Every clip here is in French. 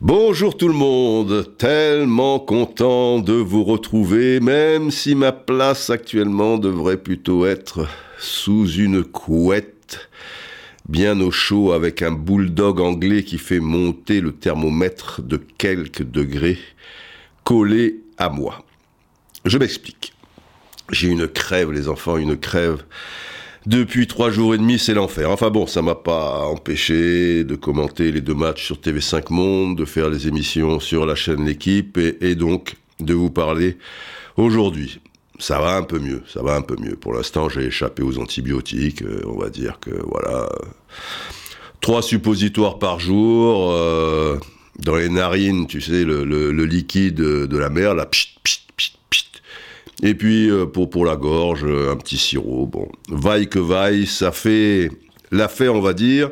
Bonjour tout le monde, tellement content de vous retrouver, même si ma place actuellement devrait plutôt être sous une couette, bien au chaud avec un bulldog anglais qui fait monter le thermomètre de quelques degrés, collé à moi. Je m'explique. J'ai une crève, les enfants, une crève. Depuis trois jours et demi, c'est l'enfer. Enfin bon, ça m'a pas empêché de commenter les deux matchs sur TV5 Monde, de faire les émissions sur la chaîne L'équipe et, donc de vous parler aujourd'hui. Ça va un peu mieux, ça va un peu mieux. Pour l'instant, j'ai échappé aux antibiotiques. euh, on va dire que voilà, trois suppositoires par jour. euh, dans les narines, tu sais, le, liquide de la mer, pchit, pchit. Et puis euh, pour, pour la gorge, euh, un petit sirop. Bon, vaille que vaille, ça fait l'affaire, on va dire.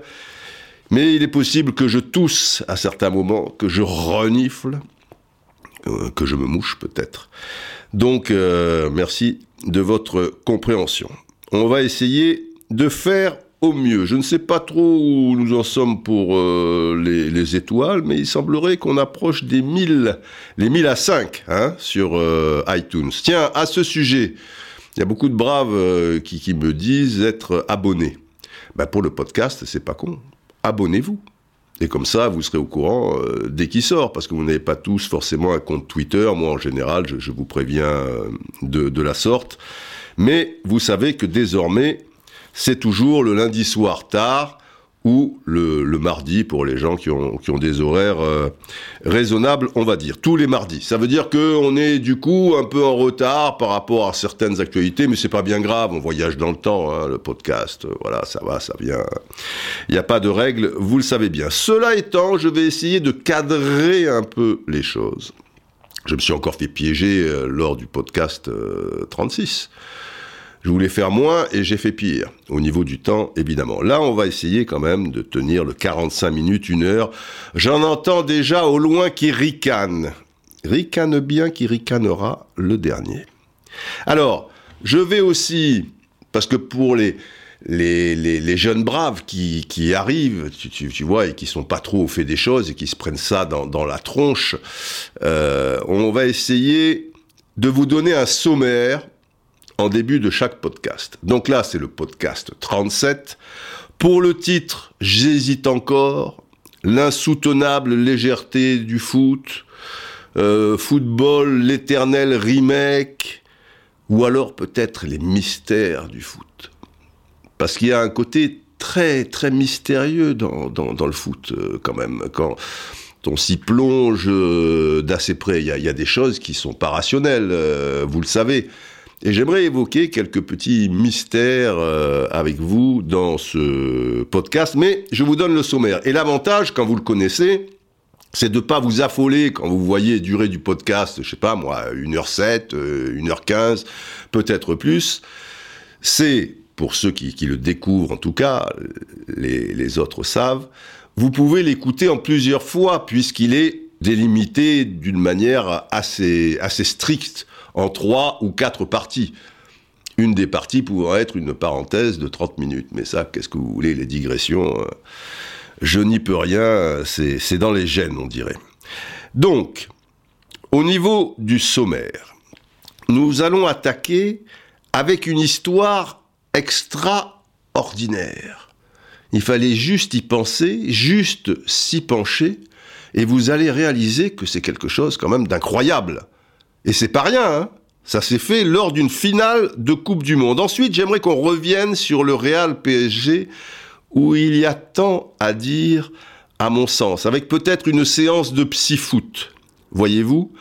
Mais il est possible que je tousse à certains moments, que je renifle, euh, que je me mouche peut-être. Donc, merci de votre compréhension. On va essayer de faire au mieux. Je ne sais pas trop où nous en sommes pour euh, les, les étoiles, mais il semblerait qu'on approche des 1000, les 1000 à 5 hein, sur euh, iTunes. Tiens, à ce sujet, il y a beaucoup de braves euh, qui, me disent être abonnés. Ben, pour le podcast, c'est pas con. Abonnez-vous. Et comme ça, vous serez au courant dès qu'il sort, parce que vous n'avez pas tous forcément un compte Twitter. Moi, en général, je, vous préviens de la sorte. Mais vous savez que désormais, c'est toujours le lundi soir tard ou le, mardi pour les gens qui ont, qui ont des horaires euh, raisonnables, on va dire. Tous les mardis. Ça veut dire qu'on est du coup un peu en retard par rapport à certaines actualités, mais c'est pas bien grave. On voyage dans le temps, hein, le podcast. euh, Voilà, ça va, ça vient. Il n'y a pas de règles, vous le savez bien. Cela étant, je vais essayer de cadrer un peu les choses. Je me suis encore fait piéger euh, lors du podcast euh, 36. Je voulais faire moins et j'ai fait pire. Au niveau du temps, évidemment. Là, on va essayer quand même de tenir le 45 minutes, une heure. J'en entends déjà au loin qui ricane. Ricane bien qui ricanera le dernier. Alors, je vais aussi, parce que pour les, jeunes braves qui, arrivent, tu, tu, vois, et qui sont pas trop au fait des choses et qui se prennent ça dans, dans la tronche, euh, on va essayer de vous donner un sommaire en début de chaque podcast. Donc là, c'est le podcast 37. Pour le titre, j'hésite encore. L'insoutenable légèreté du foot. euh, football, l'éternel remake. Ou alors peut-être les mystères du foot. Parce qu'il y a un côté très très mystérieux dans, le foot euh, quand même. Quand on s'y plonge euh, d'assez près, il y, a, des choses qui sont pas rationnelles, vous le savez. Et j'aimerais évoquer quelques petits mystères euh, avec vous dans ce podcast, mais je vous donne le sommaire. Et l'avantage, quand vous le connaissez, c'est de pas vous affoler quand vous voyez durée du podcast, je sais pas moi, 1h07, euh, 1h15, peut-être plus. C'est, pour ceux qui, qui le découvrent en tout cas, les, les autres savent, vous pouvez l'écouter en plusieurs fois puisqu'il est délimité d'une manière assez, assez stricte en trois ou quatre parties. Une des parties pouvant être une parenthèse de 30 minutes. Mais ça, qu'est-ce que vous voulez, les digressions euh, Je n'y peux rien, c'est c'est dans les gènes, on dirait. Donc, au niveau du sommaire, nous allons attaquer avec une histoire extraordinaire. Il fallait juste y penser, juste s'y pencher, et vous allez réaliser que c'est quelque chose quand même d'incroyable. Et c'est pas rien, hein ça s'est fait lors d'une finale de Coupe du Monde. Ensuite, j'aimerais qu'on revienne sur le Real PSG, où il y a tant à dire, à mon sens, avec peut-être une séance de psy-foot. Voyez-vous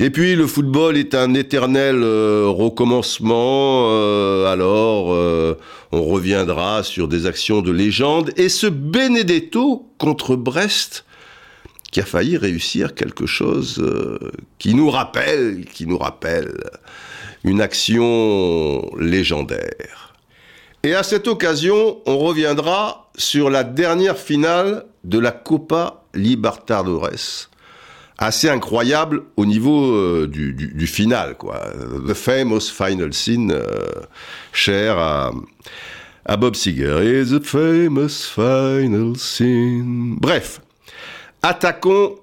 et puis le football est un éternel euh, recommencement, euh, alors euh, on reviendra sur des actions de légende, et ce Benedetto contre Brest, qui a failli réussir quelque chose euh, qui nous rappelle, qui nous rappelle une action légendaire. Et à cette occasion, on reviendra sur la dernière finale de la Copa Libertadores, assez incroyable au niveau euh, du, final, quoi. The famous final scene, euh, cher à, Bob Seger. Famous final scene. Bref, attaquons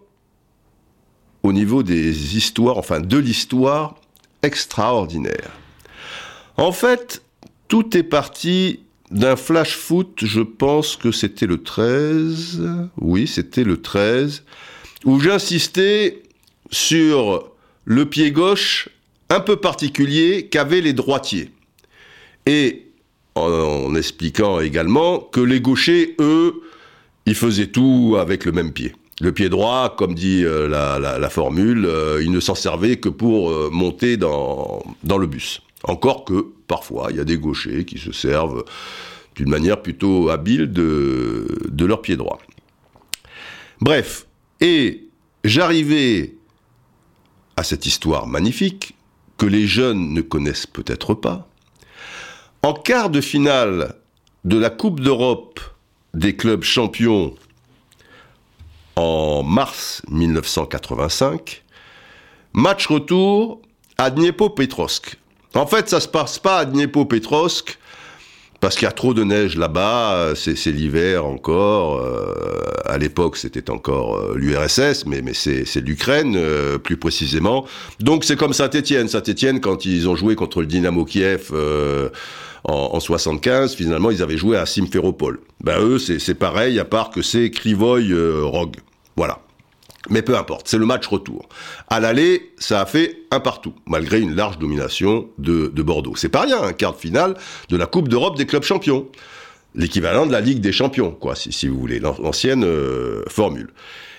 au niveau des histoires, enfin de l'histoire extraordinaire. En fait, tout est parti d'un flash foot, je pense que c'était le 13, oui, c'était le 13, où j'insistais sur le pied gauche un peu particulier qu'avaient les droitiers. Et en, expliquant également que les gauchers, eux, ils faisaient tout avec le même pied. Le pied droit, comme dit euh, la, formule, euh, il ne s'en servait que pour euh, monter dans, le bus. Encore que, parfois, il y a des gauchers qui se servent d'une manière plutôt habile de, de leur pied droit. Bref, et j'arrivais à cette histoire magnifique que les jeunes ne connaissent peut-être pas. En quart de finale de la Coupe d'Europe des clubs champions en mars 1985, match retour à Dniepopetrovsk. En fait, ça se passe pas à Dniepopetrovsk parce qu'il y a trop de neige là-bas, c'est l'hiver encore. Euh, à l'époque, c'était encore euh, l'URSS, mais, c'est l'Ukraine euh, plus précisément. Donc c'est comme Saint-Étienne. Saint-Étienne, quand ils ont joué contre le Dynamo Kiev en, en, 75, finalement, ils avaient joué à Simferopol. Ben eux, c'est pareil, à part que c'est Krivoy Rog. Voilà. Mais peu importe, c'est le match retour. À l'aller, ça a fait un partout, malgré une large domination de, Bordeaux. C'est pas rien, un quart de finale de la Coupe d'Europe des clubs champions. L'équivalent de la Ligue des champions, quoi, si, vous voulez, l'ancienne euh, formule.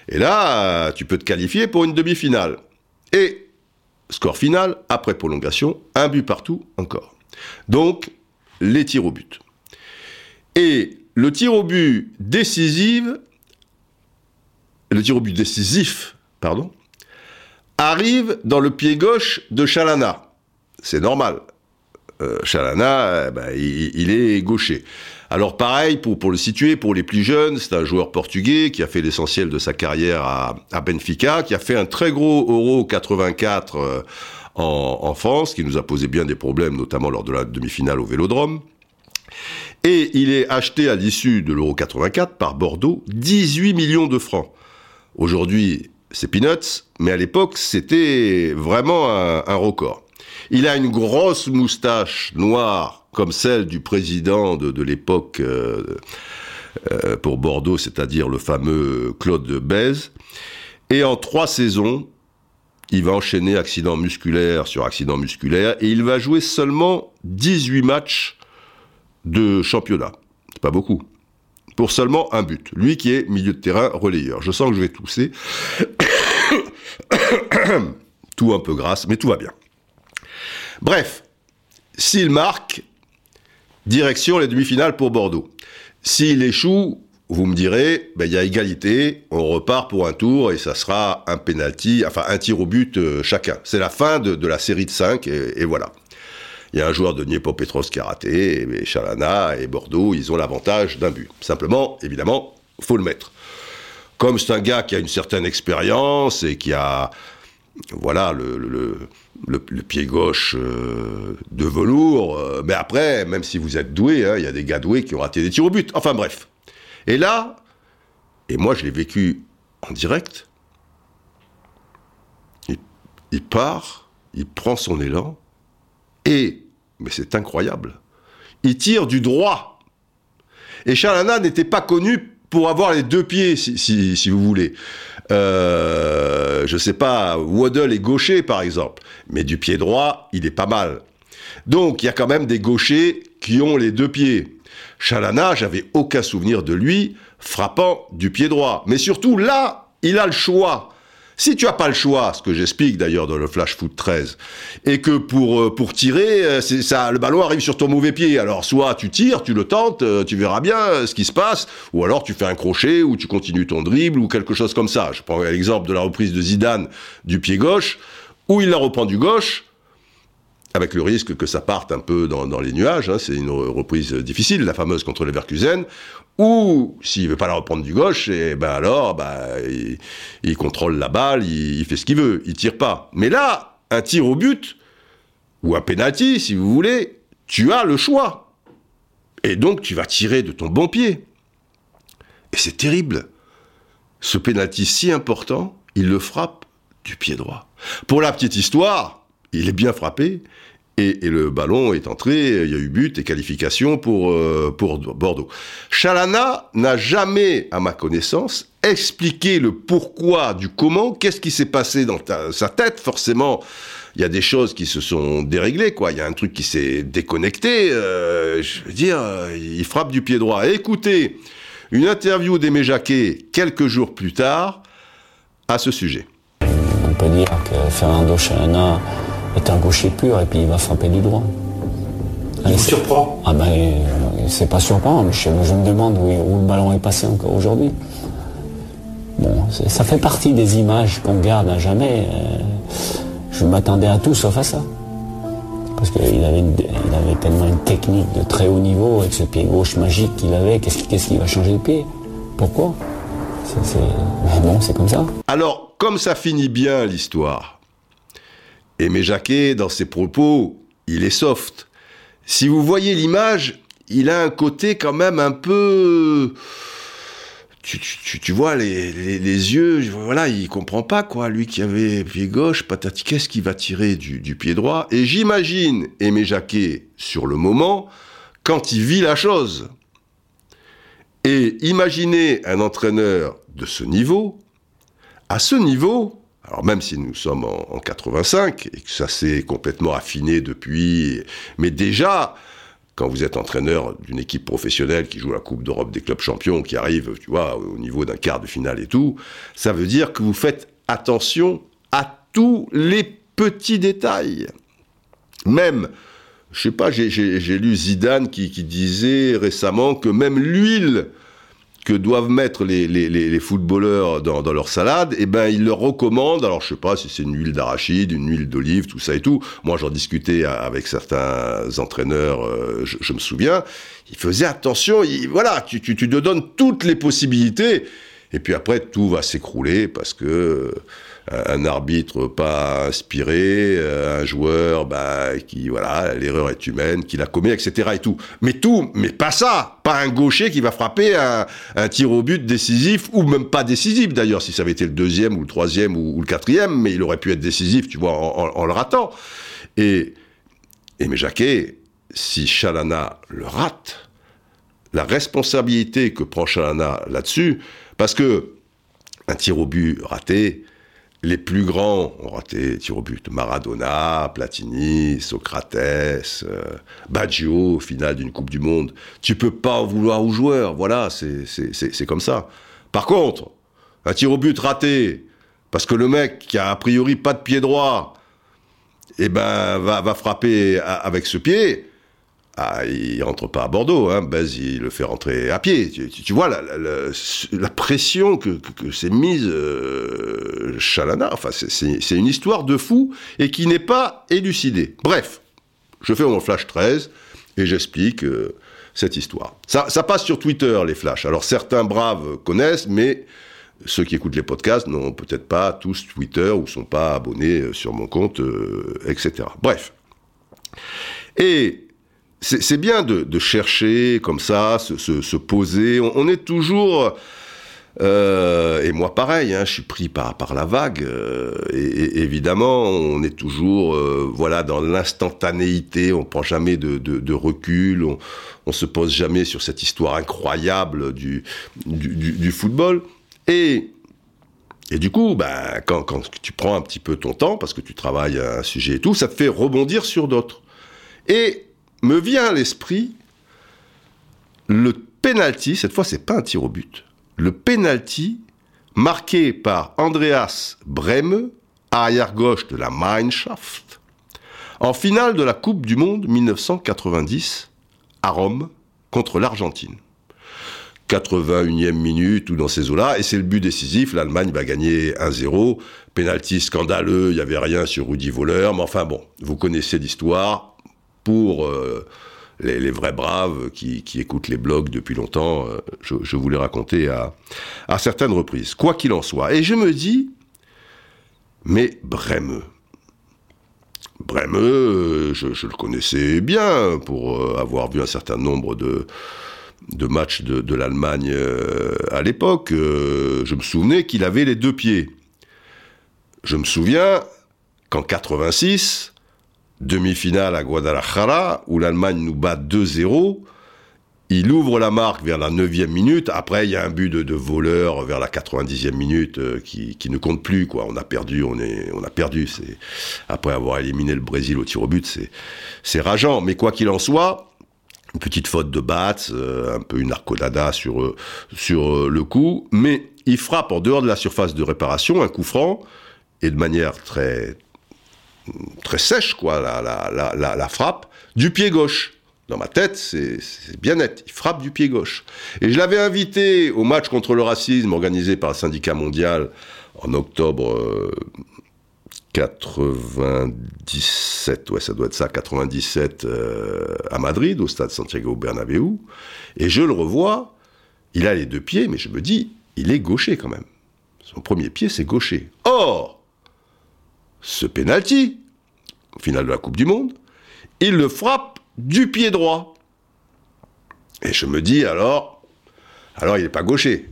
Et là, tu peux te qualifier pour une demi-finale. Et, score final, après prolongation, un but partout encore. Donc, les tirs au but. Et le tir au but décisif le tir au but décisif, pardon, arrive dans le pied gauche de Chalana. C'est normal. Euh, Chalana, eh ben, il, est gaucher. Alors pareil, pour, le situer, pour les plus jeunes, c'est un joueur portugais qui a fait l'essentiel de sa carrière à, Benfica, qui a fait un très gros Euro 84 euh, en, France, qui nous a posé bien des problèmes, notamment lors de la demi-finale au Vélodrome. Et il est acheté à l'issue de l'Euro 84 par Bordeaux 18 millions de francs. Aujourd'hui, c'est peanuts, mais à l'époque, c'était vraiment un, record. Il a une grosse moustache noire, comme celle du président de, l'époque euh, euh, pour Bordeaux, c'est-à-dire le fameux Claude Bèze. Et en trois saisons, il va enchaîner accident musculaire sur accident musculaire, et il va jouer seulement 18 matchs de championnat. C'est pas beaucoup pour seulement un but. Lui qui est milieu de terrain relayeur. Je sens que je vais tousser. tout un peu grasse, mais tout va bien. Bref, s'il marque, direction les demi-finales pour Bordeaux. S'il échoue, vous me direz, ben, il y a égalité, on repart pour un tour et ça sera un penalty, enfin un tir au but euh, chacun. C'est la fin de, la série de 5 et voilà il y a un joueur de Dniepopetrovsk qui a raté, et Chalana et Bordeaux, ils ont l'avantage d'un but. Simplement, évidemment, faut le mettre. Comme c'est un gars qui a une certaine expérience et qui a, voilà, le, le, pied gauche euh, de velours, euh, mais après, même si vous êtes doué, hein, il y a des gars doués qui ont raté des tirs au but. Enfin bref. Et là, et moi je l'ai vécu en direct, il part, il prend son élan, et, mais c'est incroyable, il tire du droit. Et Chalana n'était pas connu pour avoir les deux pieds, si, vous voulez. Euh, je sais pas, Waddle est gaucher, par exemple. Mais du pied droit, il est pas mal. Donc, il y a quand même des gauchers qui ont les deux pieds. Chalana, j'avais aucun souvenir de lui frappant du pied droit. Mais surtout, là, il a le choix. Si tu as pas le choix, ce que j'explique d'ailleurs dans le Flash Foot 13, et que pour euh, pour tirer, euh, ça, le ballon arrive sur ton mauvais pied. Alors soit tu tires, tu le tentes, euh, tu verras bien ce qui se passe, ou alors tu fais un crochet ou tu continues ton dribble ou quelque chose comme ça. Je prends l'exemple de la reprise de Zidane du pied gauche, où il la reprend du gauche, avec le risque que ça parte un peu dans, les nuages. Hein, c'est une reprise difficile, la fameuse contre les Verkusen. Ou s'il veut pas la reprendre du gauche, et eh ben alors, bah, il, contrôle la balle, il, fait ce qu'il veut, il tire pas. Mais là, un tir au but ou un penalty, si vous voulez, tu as le choix. Et donc tu vas tirer de ton bon pied. Et c'est terrible. Ce penalty si important, il le frappe du pied droit. Pour la petite histoire, il est bien frappé. Et, le ballon est entré, il y a eu but et qualification pour, euh, pour Bordeaux. Chalana n'a jamais, à ma connaissance, expliqué le pourquoi du comment, qu'est-ce qui s'est passé dans sa tête? Forcément, il y a des choses qui se sont déréglées. Il y a un truc qui s'est déconnecté. Euh, je veux dire, il frappe du pied droit. écoutez, une interview d'Aimé Jacquet quelques jours plus tard à ce sujet. On peut dire que Fernando Chalana est un gaucher pur et puis il va frapper du droit. Il vous surprend Ah ben, c'est pas surprenant, mais je, me demande où, le ballon est passé encore aujourd'hui. Bon, ça fait partie des images qu'on garde à jamais. Euh, je m'attendais à tout sauf à ça. Parce qu'il avait, il avait tellement une technique de très haut niveau avec ce pied gauche magique qu'il avait. Qu'est-ce qui, va changer le pied? Pourquoi? Mais bon, c'est comme ça. Alors, comme ça finit bien l'histoire, Aimé Jacquet, dans ses propos, il est soft. Si vous voyez l'image, il a un côté quand même un peu... Tu, vois les, yeux, voilà, il comprend pas quoi. Lui qui avait pied gauche, patati, qu'est-ce qu'il va tirer du, du, pied droit? Et j'imagine Aimé Jacquet sur le moment quand il vit la chose. Et imaginez un entraîneur de ce niveau. À ce niveau, alors même si nous sommes en, 85 et que ça s'est complètement affiné depuis, mais déjà, quand vous êtes entraîneur d'une équipe professionnelle qui joue la Coupe d'Europe des clubs champions, qui arrive, au niveau d'un quart de finale et tout, ça veut dire que vous faites attention à tous les petits détails. Même, je sais pas, j'ai lu Zidane qui disait récemment que même l'huile que doivent mettre les, les, les footballeurs dans, dans, leur salade, eh ben ils leur recommandent, alors je sais pas si c'est une huile d'arachide, une huile d'olive, tout ça et tout. Moi j'en discutais avec certains entraîneurs, euh, je, je, me souviens, ils faisaient attention, ils, voilà, tu, tu, tu te donnes toutes les possibilités, et puis après tout va s'écrouler parce que un arbitre pas inspiré, euh, un joueur bah, qui, voilà, l'erreur est humaine, qui la commet, etc. et tout. Mais tout, mais pas ça Pas un gaucher qui va frapper un, tir au but décisif, ou même pas décisif d'ailleurs, si ça avait été le deuxième, ou le troisième, ou, le quatrième, mais il aurait pu être décisif, tu vois, en, le ratant. Et, et mais Jacquet, si Chalana le rate, la responsabilité que prend Chalana là-dessus, parce que un tir au but raté, les plus grands ont raté tir au but. Maradona, Platini, Socrates, euh, Baggio, finale d'une Coupe du Monde. Tu peux pas en vouloir aux joueurs. Voilà, c'est comme ça. Par contre, un tir au but raté, parce que le mec qui a a priori pas de pied droit, eh ben, va, va frapper avec ce pied, ah, il rentre pas à Bordeaux, hein. il le fait rentrer à pied. Tu, vois la, pression que, s'est mise euh, Chalana. Enfin, c'est une histoire de fou et qui n'est pas élucidée. Bref, je fais mon flash 13 et j'explique euh, cette histoire. Ça, passe sur Twitter, les flashs. Alors certains braves connaissent, mais ceux qui écoutent les podcasts n'ont peut-être pas tous Twitter ou sont pas abonnés euh, sur mon compte, etc. Bref. Et c'est bien de, chercher comme ça, se, poser. On, est toujours, euh, et moi pareil, hein, je suis pris par, la vague. Euh, et, évidemment, on est toujours, euh, voilà, dans l'instantanéité. On prend jamais de, recul. On, on se pose jamais sur cette histoire incroyable du, football. Et et du coup, bah, quand, quand, tu prends un petit peu ton temps, parce que tu travailles à un sujet et tout, ça te fait rebondir sur d'autres. Et me vient à l'esprit le penalty, cette fois c'est pas un tir au but, le penalty marqué par Andreas Breme, arrière-gauche de la Mannschaft, en finale de la Coupe du Monde 1990 à Rome contre l'Argentine. 81e minute ou dans ces eaux-là, et c'est le but décisif. L'Allemagne va gagner 1-0. Penalty scandaleux, il n'y avait rien sur Rudy Voleur, mais enfin bon, vous connaissez l'histoire. Pour euh, les, vrais braves qui, écoutent les blogs depuis longtemps, euh, je, vous l'ai raconté à, certaines reprises. Quoi qu'il en soit. Et je me dis, mais Bremeux. Bremeux, je, je, le connaissais bien pour euh, avoir vu un certain nombre de, de matchs de, l'Allemagne euh, à l'époque, euh, je me souvenais qu'il avait les deux pieds. Je me souviens qu'en 86, demi-finale à Guadalajara, où l'Allemagne nous bat 2-0, il ouvre la marque vers la 9e minute. Après, il y a un but de, voleur vers la 90e minute euh, qui, ne compte plus. Quoi. On a perdu, on, est, on a perdu. Après avoir éliminé le Brésil au tir au but, c'est, rageant. Mais quoi qu'il en soit, une petite faute de bats, euh, un peu une arcodada sur, euh, sur le coup, mais il frappe en dehors de la surface de réparation un coup franc, et de manière très, très sèche, quoi, la, la, la, la frappe, du pied gauche. Dans ma tête, c'est bien net. Il frappe du pied gauche. Et je l'avais invité au match contre le racisme organisé par le syndicat mondial en octobre 97, ouais, ça doit être ça, 97 euh, à Madrid, au stade Santiago Bernabéu, et je le revois, il a les deux pieds, mais je me dis, il est gaucher quand même. Son premier pied, c'est gaucher. Or, ce penalty, au final de la Coupe du Monde, il le frappe du pied droit. Et je me dis alors, alors il n'est pas gaucher.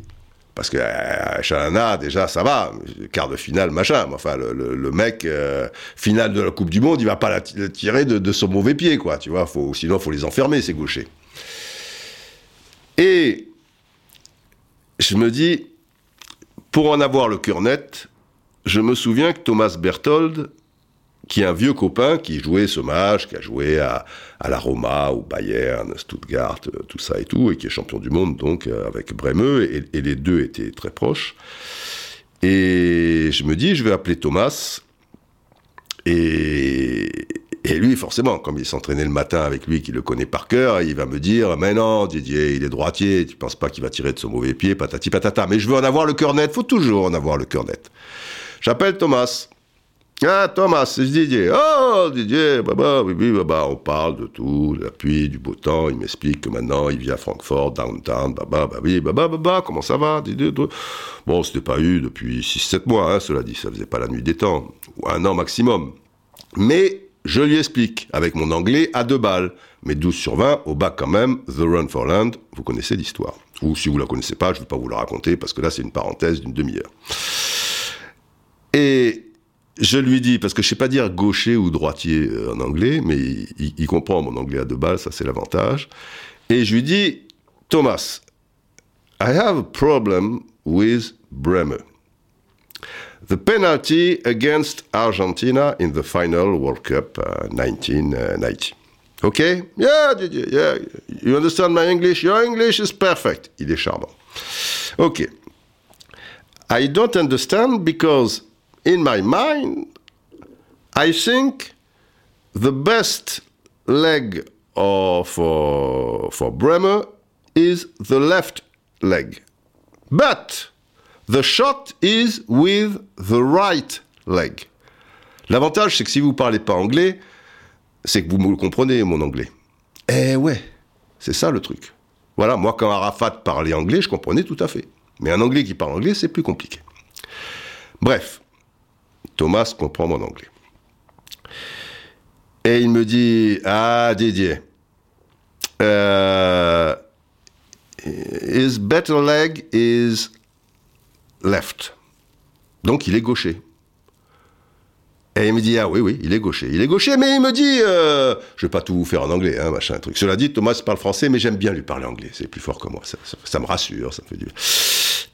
Parce que euh, Chalana, déjà, ça va, quart de finale, machin. Mais enfin, le, mec, euh, finale de la Coupe du Monde, il va pas la tirer de, son mauvais pied, quoi. Tu vois, sinon, faut les enfermer, ces gauchers. Et je me dis, pour en avoir le cœur net, je me souviens que Thomas Berthold qui est un vieux copain qui jouait ce match, qui a joué à, la Roma, ou Bayern, Stuttgart, euh, tout ça et tout, et qui est champion du monde donc euh, avec Bremeux, et, les deux étaient très proches. Et je me dis, je vais appeler Thomas, et, lui, forcément, comme il s'entraînait le matin avec lui, qui le connaît par cœur, il va me dire, mais non, Didier, il est droitier, tu penses pas qu'il va tirer de son mauvais pied, patati patata. Mais je veux en avoir le cœur net, faut toujours en avoir le cœur net. J'appelle Thomas. Ah, Thomas, c'est Didier. Oh, Didier, oui, oui, bah, on parle de tout, de la pluie, du beau temps. Il m'explique que maintenant, il vit à Francfort, downtown, oui, bah, bah, bah, comment ça va, Didier Bon, c'était pas eu depuis 6-7 mois, hein, cela dit, ça faisait pas la nuit des temps, ou un an maximum. Mais, je lui explique, avec mon anglais à deux balles, mais 12 sur 20, au bac quand même, The Run for Land, vous connaissez l'histoire. Ou si vous la connaissez pas, je ne vais pas vous la raconter, parce que là, c'est une parenthèse d'une demi-heure. Et je lui dis, parce que je sais pas dire gaucher ou droitier euh, en anglais, mais il, comprend mon anglais à deux balles, ça c'est l'avantage. Et je lui dis, Thomas, I have a problem with Bremer. The penalty against Argentina in the final World Cup 1990. Uh, okay? Yeah, yeah, you understand my English? Your English is perfect. Il est charmant. Okay. I don't understand because in my mind, I think the best leg of, for, for Bremer is the left leg. But the shot is with the right leg. L'avantage, c'est que si vous ne parlez pas anglais, c'est que vous me comprenez, mon anglais. Eh ouais, c'est ça le truc. Voilà, moi, quand Arafat parlait anglais, je comprenais tout à fait. Mais un anglais qui parle anglais, c'est plus compliqué. Bref, Thomas comprend mon anglais. Et il me dit, ah Didier, uh, his better leg is left. Donc il est gaucher. Et il me dit, ah oui, oui, il est gaucher. Il est gaucher, mais il me dit, euh, je vais pas tout vous faire en anglais, hein, machin, truc. Cela dit, Thomas parle français, mais j'aime bien lui parler anglais. C'est plus fort que moi. Ça, me rassure, ça me fait du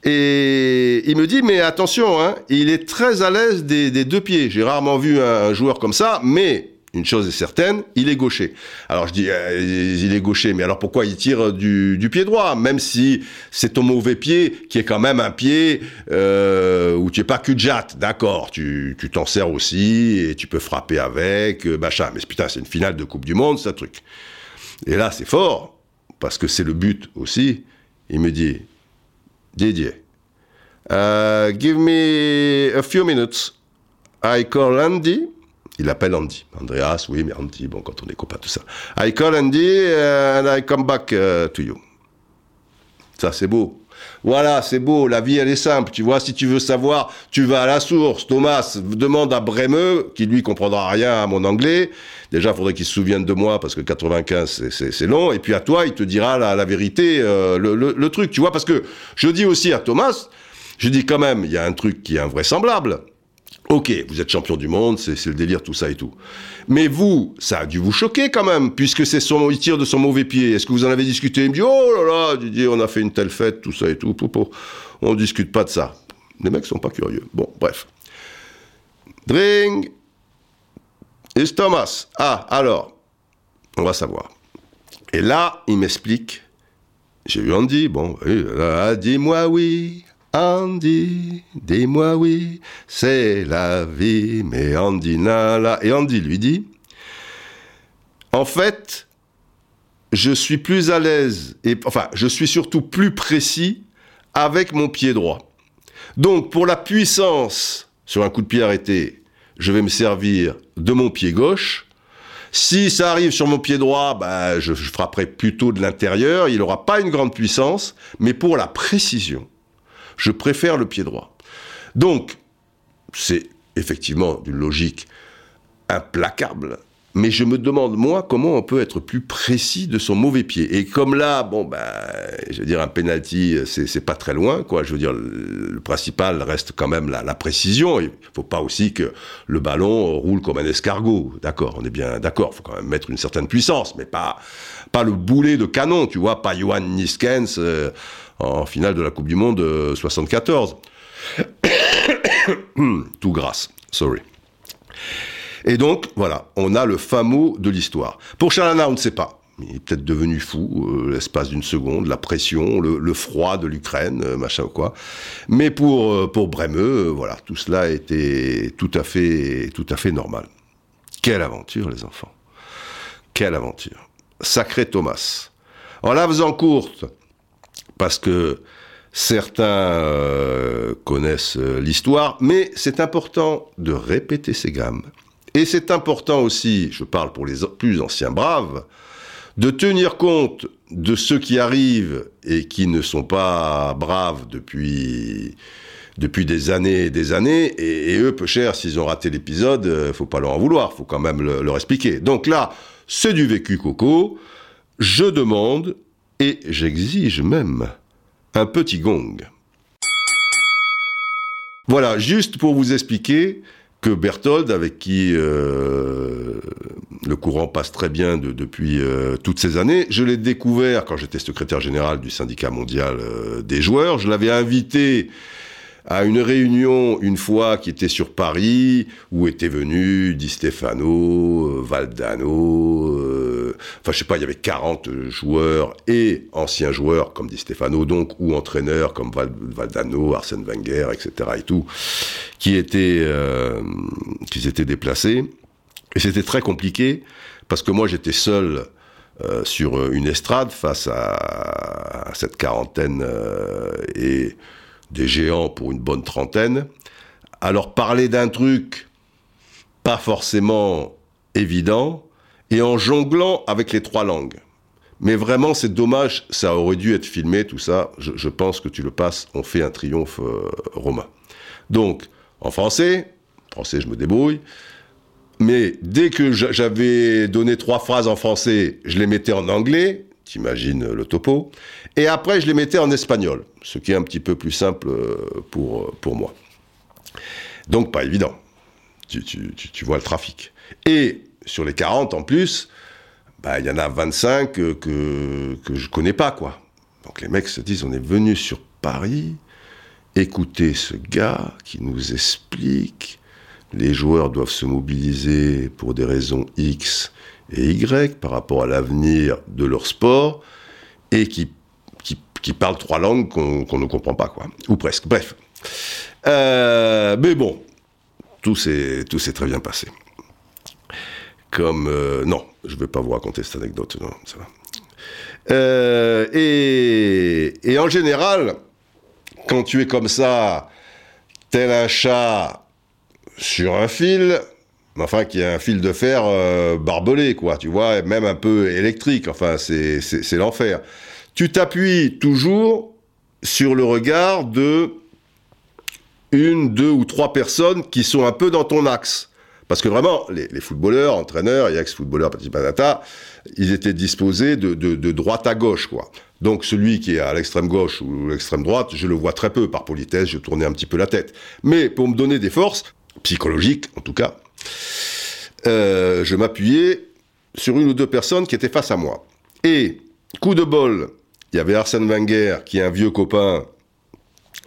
et il me dit, mais attention, hein, il est très à l'aise des, deux pieds. J'ai rarement vu un, joueur comme ça, mais une chose est certaine, il est gaucher. Alors je dis, euh, il est gaucher, mais alors pourquoi il tire du, pied droit Même si c'est ton mauvais pied, qui est quand même un pied euh, où tu es pas cul jatte, d'accord, tu t'en sers aussi, et tu peux frapper avec, euh, machin. Mais putain, c'est une finale de Coupe du Monde, ça truc. Et là, c'est fort, parce que c'est le but aussi il me dit, Didier, uh, give me a few minutes. I call Andy. Il appelle Andy. Andreas, oui, mais Andy, bon, quand on est copains, tout ça. I call Andy uh, and I come back uh, to you. Ça, c'est beau. Voilà, c'est beau, la vie elle est simple, tu vois, si tu veux savoir, tu vas à la source. Thomas demande à Bremeux, qui lui comprendra rien à mon anglais, déjà faudrait qu'il se souvienne de moi, parce que 95 c'est long, et puis à toi il te dira la, vérité, euh, le truc, tu vois, parce que je dis aussi à Thomas, je dis quand même, il y a un truc qui est invraisemblable, Ok, vous êtes champion du monde, c'est le délire, tout ça et tout. Mais vous, ça a dû vous choquer quand même, puisque c'est son, il tire de son mauvais pied. Est-ce que vous en avez discuté? Il me dit, oh là là, Didier, on a fait une telle fête, tout ça et tout. On ne discute pas de ça. Les mecs sont pas curieux. Bon, bref. Dring. Is Thomas. Ah, alors, on va savoir. Et là, il m'explique. J'ai eu Andy, bon, dis-moi oui, Andy, dis-moi oui, c'est la vie, mais Andy n'a là. Et Andy lui dit, en fait, je suis plus à l'aise, et enfin, je suis surtout plus précis avec mon pied droit. Donc, pour la puissance sur un coup de pied arrêté, je vais me servir de mon pied gauche. Si ça arrive sur mon pied droit, bah, je, je frapperai plutôt de l'intérieur. Il n'aura pas une grande puissance, mais pour la précision, je préfère le pied droit. Donc, c'est effectivement d'une logique implacable. Mais je me demande, moi, comment on peut être plus précis de son mauvais pied. Et comme là, bon, ben, je veux dire, un penalty, c'est pas très loin, quoi. Je veux dire, le principal reste quand même la, la précision. Il faut pas aussi que le ballon roule comme un escargot. D'accord, on est bien d'accord. Il faut quand même mettre une certaine puissance, mais pas, pas le boulet de canon, tu vois, pas Johan Niskens. Euh, en finale de la Coupe du Monde 74. Euh, Tout grâce, sorry. Et donc, voilà, on a le fameux de l'histoire. Pour Chalana, on ne sait pas. Il est peut-être devenu fou, euh, l'espace d'une seconde, la pression, le, froid de l'Ukraine, euh, machin ou quoi. Mais pour, pour Bremeux, voilà, tout cela était tout à fait, tout à fait normal. Quelle aventure, les enfants. Quelle aventure. Sacré Thomas. En la faisant courte, parce que certains euh, connaissent euh, l'histoire, mais c'est important de répéter ces gammes. Et c'est important aussi, je parle pour les plus anciens braves, de tenir compte de ceux qui arrivent et qui ne sont pas braves depuis depuis des années et des années, et, eux, peu cher, s'ils ont raté l'épisode, euh, faut pas leur en vouloir, faut quand même leur expliquer. Donc là, c'est du vécu coco. Je demande et j'exige même un petit gong. Voilà, juste pour vous expliquer que Berthold, avec qui euh, le courant passe très bien depuis euh, toutes ces années, je l'ai découvert quand j'étais secrétaire général du syndicat mondial euh, des joueurs. Je l'avais invité à une réunion une fois qui était sur Paris, où étaient venus Di Stefano, euh, Valdano, euh, enfin je sais pas, il y avait 40 joueurs et anciens joueurs comme Di Stefano donc, ou entraîneurs comme Valdano, Arsène Wenger, etc. et tout, qui étaient, euh, qui déplacés. Et c'était très compliqué parce que moi j'étais seul sur une estrade face à, cette quarantaine et des géants pour une bonne trentaine. Alors parler d'un truc pas forcément évident et en jonglant avec les trois langues. Mais vraiment, c'est dommage, ça aurait dû être filmé, tout ça. Je, pense que tu le passes, on fait un triomphe euh, romain. Donc, en français, français, je me débrouille. Mais dès que j'avais donné trois phrases en français, je les mettais en anglais, t'imagines le topo. Et après, je les mettais en espagnol, ce qui est un petit peu plus simple euh, pour, euh, pour moi. Donc, pas évident. Tu, vois le trafic. Et sur les 40 en plus, bah, il y en a 25 que, que je connais pas, quoi. Donc les mecs se disent, on est venu sur Paris, écouter ce gars qui nous explique, les joueurs doivent se mobiliser pour des raisons X et Y par rapport à l'avenir de leur sport, et qui qui parlent trois langues qu'on ne comprend pas, quoi. Ou presque. Bref. Euh, mais bon, tout s'est très bien passé. Comme... Euh, non, je ne vais pas vous raconter cette anecdote, non, ça va. Euh, et, et en général, quand tu es comme ça, tel un chat sur un fil, enfin qui a un fil de fer euh, barbelé, quoi, tu vois, même un peu électrique, enfin c'est l'enfer. Tu t'appuies toujours sur le regard de une, deux ou trois personnes qui sont un peu dans ton axe. Parce que vraiment, les, footballeurs, entraîneurs et ex-footballeurs, petit ils étaient disposés de, de, droite à gauche, quoi. Donc celui qui est à l'extrême gauche ou l'extrême droite, je le vois très peu par politesse, je tournais un petit peu la tête. Mais pour me donner des forces, psychologiques en tout cas, euh, je m'appuyais sur une ou deux personnes qui étaient face à moi. Et, coup de bol, il y avait Arsène Wenger, qui est un vieux copain,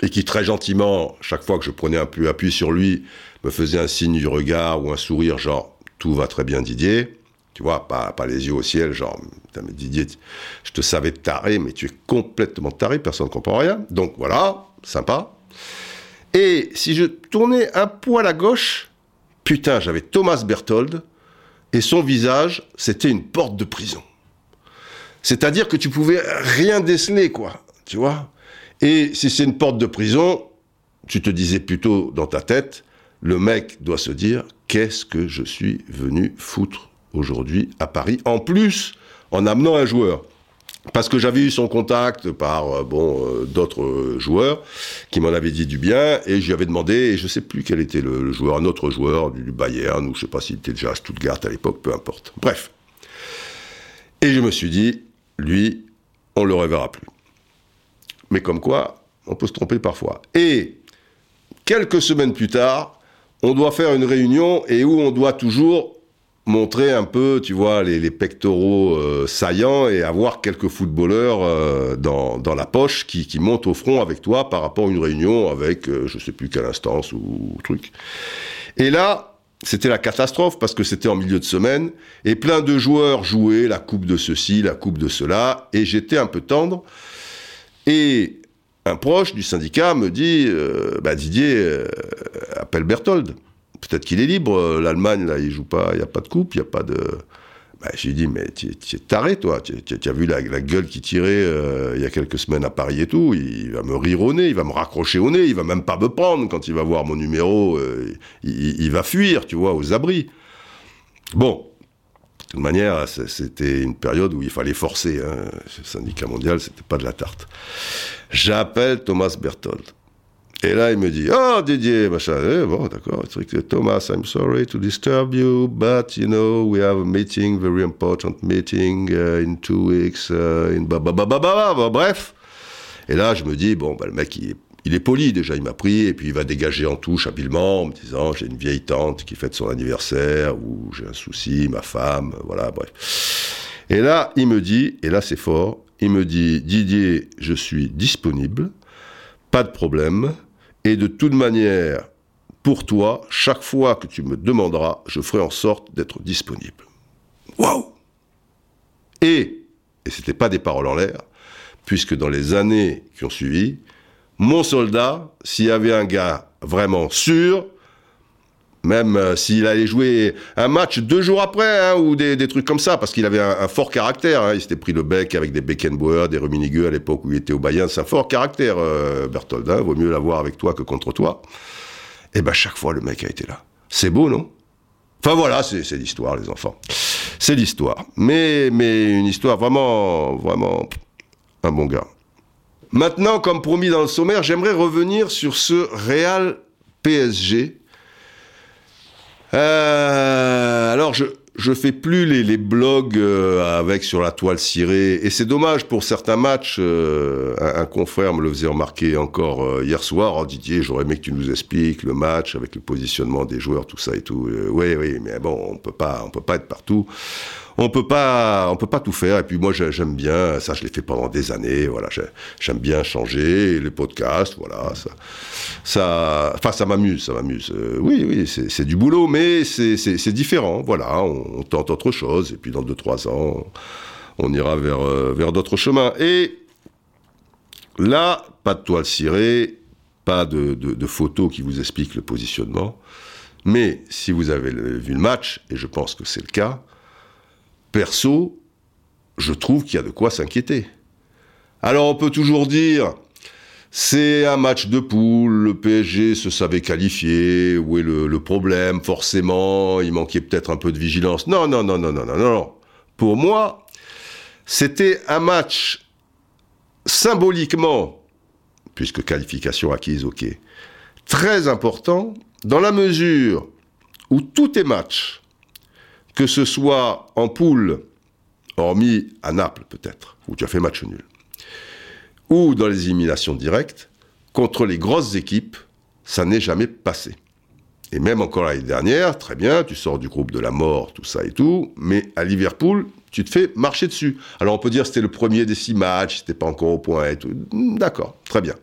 et qui très gentiment, chaque fois que je prenais un peu appui sur lui, me faisait un signe du regard ou un sourire, genre tout va très bien Didier. Tu vois, pas, les yeux au ciel, genre, mais Didier, je te savais taré, mais tu es complètement taré, personne ne comprend rien. Donc voilà, sympa. Et si je tournais un poil à gauche, putain, j'avais Thomas Berthold, et son visage, c'était une porte de prison. C'est-à-dire que tu pouvais rien déceler, quoi, tu vois. Et si c'est une porte de prison, tu te disais plutôt dans ta tête, le mec doit se dire, qu'est-ce que je suis venu foutre aujourd'hui à Paris, en plus en amenant un joueur parce que j'avais eu son contact par euh, bon euh, d'autres joueurs qui m'en avaient dit du bien et lui avais demandé et je sais plus quel était le, joueur un autre joueur du, Bayern ou je sais pas s'il était déjà à Stuttgart à l'époque peu importe. Bref. Et je me suis dit lui on le reverra plus. Mais comme quoi on peut se tromper parfois. Et quelques semaines plus tard on doit faire une réunion et où on doit toujours montrer un peu, tu vois, les, pectoraux euh, saillants et avoir quelques footballeurs euh, dans, dans, la poche qui, qui, montent au front avec toi par rapport à une réunion avec je euh, je sais plus quelle instance ou, truc. Et là, c'était la catastrophe parce que c'était en milieu de semaine et plein de joueurs jouaient la coupe de ceci, la coupe de cela et j'étais un peu tendre et un proche du syndicat me dit bah Didier appelle Berthold peut-être qu'il est libre. Euh, L'Allemagne, là, il joue pas, il n'y a pas de coupe, il n'y a pas de. Bah, j'ai dit, mais tu es taré, toi. Tu as vu la, gueule qui tirait euh, il y a quelques semaines à Paris et tout. Il, va me rire au nez, il va me raccrocher au nez, il va même pas me prendre quand il va voir mon numéro. Euh, il, va fuir, tu vois, aux abris. Bon. De toute manière, c'était une période où il fallait forcer. Hein. Le syndicat mondial, c'était pas de la tarte. J'appelle Thomas Berthold. Et là, il me dit, oh Didier, machin, eh, bon, d'accord, Thomas, I'm sorry to disturb you, but you know, we have a meeting, very important meeting uh, in two weeks, uh, in ba ba ba ba ba, bref. Et là, je me dis, bon, bah, le mec, il est, il est poli déjà, il m'a pris, et puis il va dégager en touche habilement, en me disant, j'ai une vieille tante qui fête son anniversaire, ou j'ai un souci, ma femme, voilà, bref. Et là, il me dit, et là c'est fort, il me dit, Didier, je suis disponible, pas de problème, et de toute manière, pour toi, chaque fois que tu me demanderas, je ferai en sorte d'être disponible. Waouh Et, et ce n'était pas des paroles en l'air, puisque dans les années qui ont suivi, mon soldat, s'il y avait un gars vraiment sûr, même euh, s'il allait jouer un match deux jours après, hein, ou des, trucs comme ça, parce qu'il avait un, fort caractère. Hein. Il s'était pris le bec avec des Beckenbauer, des Rummenigge à l'époque où il était au Bayern. C'est un fort caractère, euh. Hein. Vaut mieux l'avoir avec toi que contre toi. Et eh ben chaque fois, le mec a été là. C'est beau, non? Enfin voilà, c'est l'histoire, les enfants. C'est l'histoire. Mais, mais une histoire vraiment, vraiment un bon gars. Maintenant, comme promis dans le sommaire, j'aimerais revenir sur ce Real PSG euh, alors, je, je fais plus les, blogs euh, avec sur la toile cirée. Et c'est dommage pour certains matchs. Euh, un, confrère me le faisait remarquer encore euh, hier soir. Oh, Didier, j'aurais aimé que tu nous expliques le match avec le positionnement des joueurs, tout ça et tout. oui, oui, mais bon, on peut pas, on peut pas être partout on peut pas, on peut pas tout faire. Et puis moi, j'aime bien, ça, je l'ai fait pendant des années. Voilà, j'aime bien changer les podcasts. Voilà, ça, ça, enfin, ça m'amuse, ça m'amuse. Oui, oui, c'est du boulot, mais c'est différent. Voilà, tente autre chose. Et puis dans deux trois ans, on ira vers euh, vers d'autres chemins. Et là, pas de toile cirée, pas de, de photos qui vous expliquent le positionnement. Mais si vous avez vu le match, et je pense que c'est le cas, perso, je trouve qu'il y a de quoi s'inquiéter. Alors on peut toujours dire, c'est un match de poule, le PSG se savait qualifier, où est le, le problème? Forcément, il manquait peut-être un peu de vigilance. Non, non, non, non, non, non, non. Pour moi, c'était un match symboliquement, puisque qualification acquise, ok, très important, dans la mesure où tout est match, que ce soit en poule, hormis à Naples peut-être, où tu as fait match nul, ou dans les éliminations directes, contre les grosses équipes, ça n'est jamais passé. Et même encore l'année dernière, très bien, tu sors du groupe de la mort, tout ça et tout, mais à Liverpool, tu te fais marcher dessus. Alors on peut dire que c'était le premier des six matchs, c'était pas encore au point et tout. D'accord, très bien.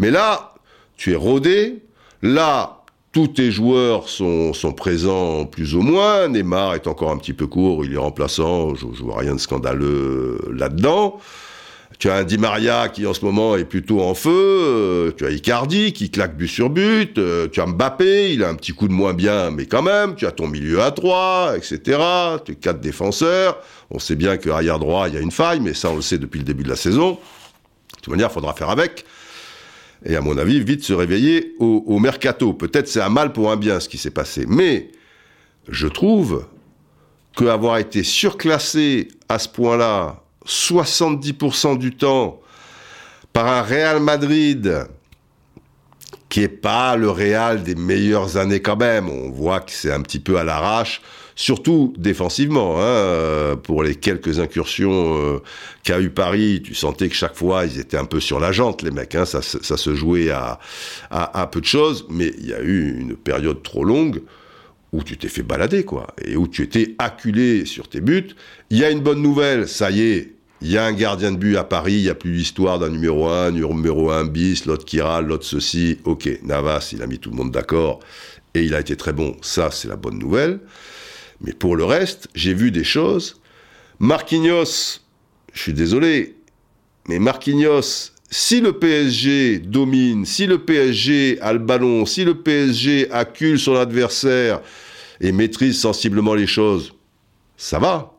Mais là, tu es rodé. Là, tous tes joueurs sont, sont présents plus ou moins. Neymar est encore un petit peu court, il est remplaçant, je, je vois rien de scandaleux là-dedans. Tu as un Di Maria qui en ce moment est plutôt en feu, euh, tu as Icardi qui claque but sur but, euh, tu as Mbappé, il a un petit coup de moins bien, mais quand même, tu as ton milieu à trois, etc. Tu as quatre défenseurs. On sait bien que arrière droit, il y a une faille, mais ça on le sait depuis le début de la saison. De toute manière, il faudra faire avec. Et à mon avis, vite se réveiller au, au mercato. Peut-être c'est un mal pour un bien ce qui s'est passé. Mais je trouve qu'avoir été surclassé à ce point-là 70% du temps par un Real Madrid qui est pas le Real des meilleures années quand même. On voit que c'est un petit peu à l'arrache, surtout défensivement. Hein, pour les quelques incursions euh, qu'a eu Paris, tu sentais que chaque fois ils étaient un peu sur la jante, les mecs. Hein, ça, se jouait à, à, à peu de choses, mais il y a eu une période trop longue où tu t'es fait balader, quoi, et où tu étais acculé sur tes buts. Il y a une bonne nouvelle, ça y est, il y a un gardien de but à Paris, il n'y a plus l'histoire d'un numéro 1, numéro 1 bis, l'autre qui râle, l'autre ceci. Ok, Navas, il a mis tout le monde d'accord et il a été très bon. Ça, c'est la bonne nouvelle. Mais pour le reste, j'ai vu des choses. Marquinhos, je suis désolé, mais Marquinhos, si le PSG domine, si le PSG a le ballon, si le PSG accule son adversaire et maîtrise sensiblement les choses, ça va.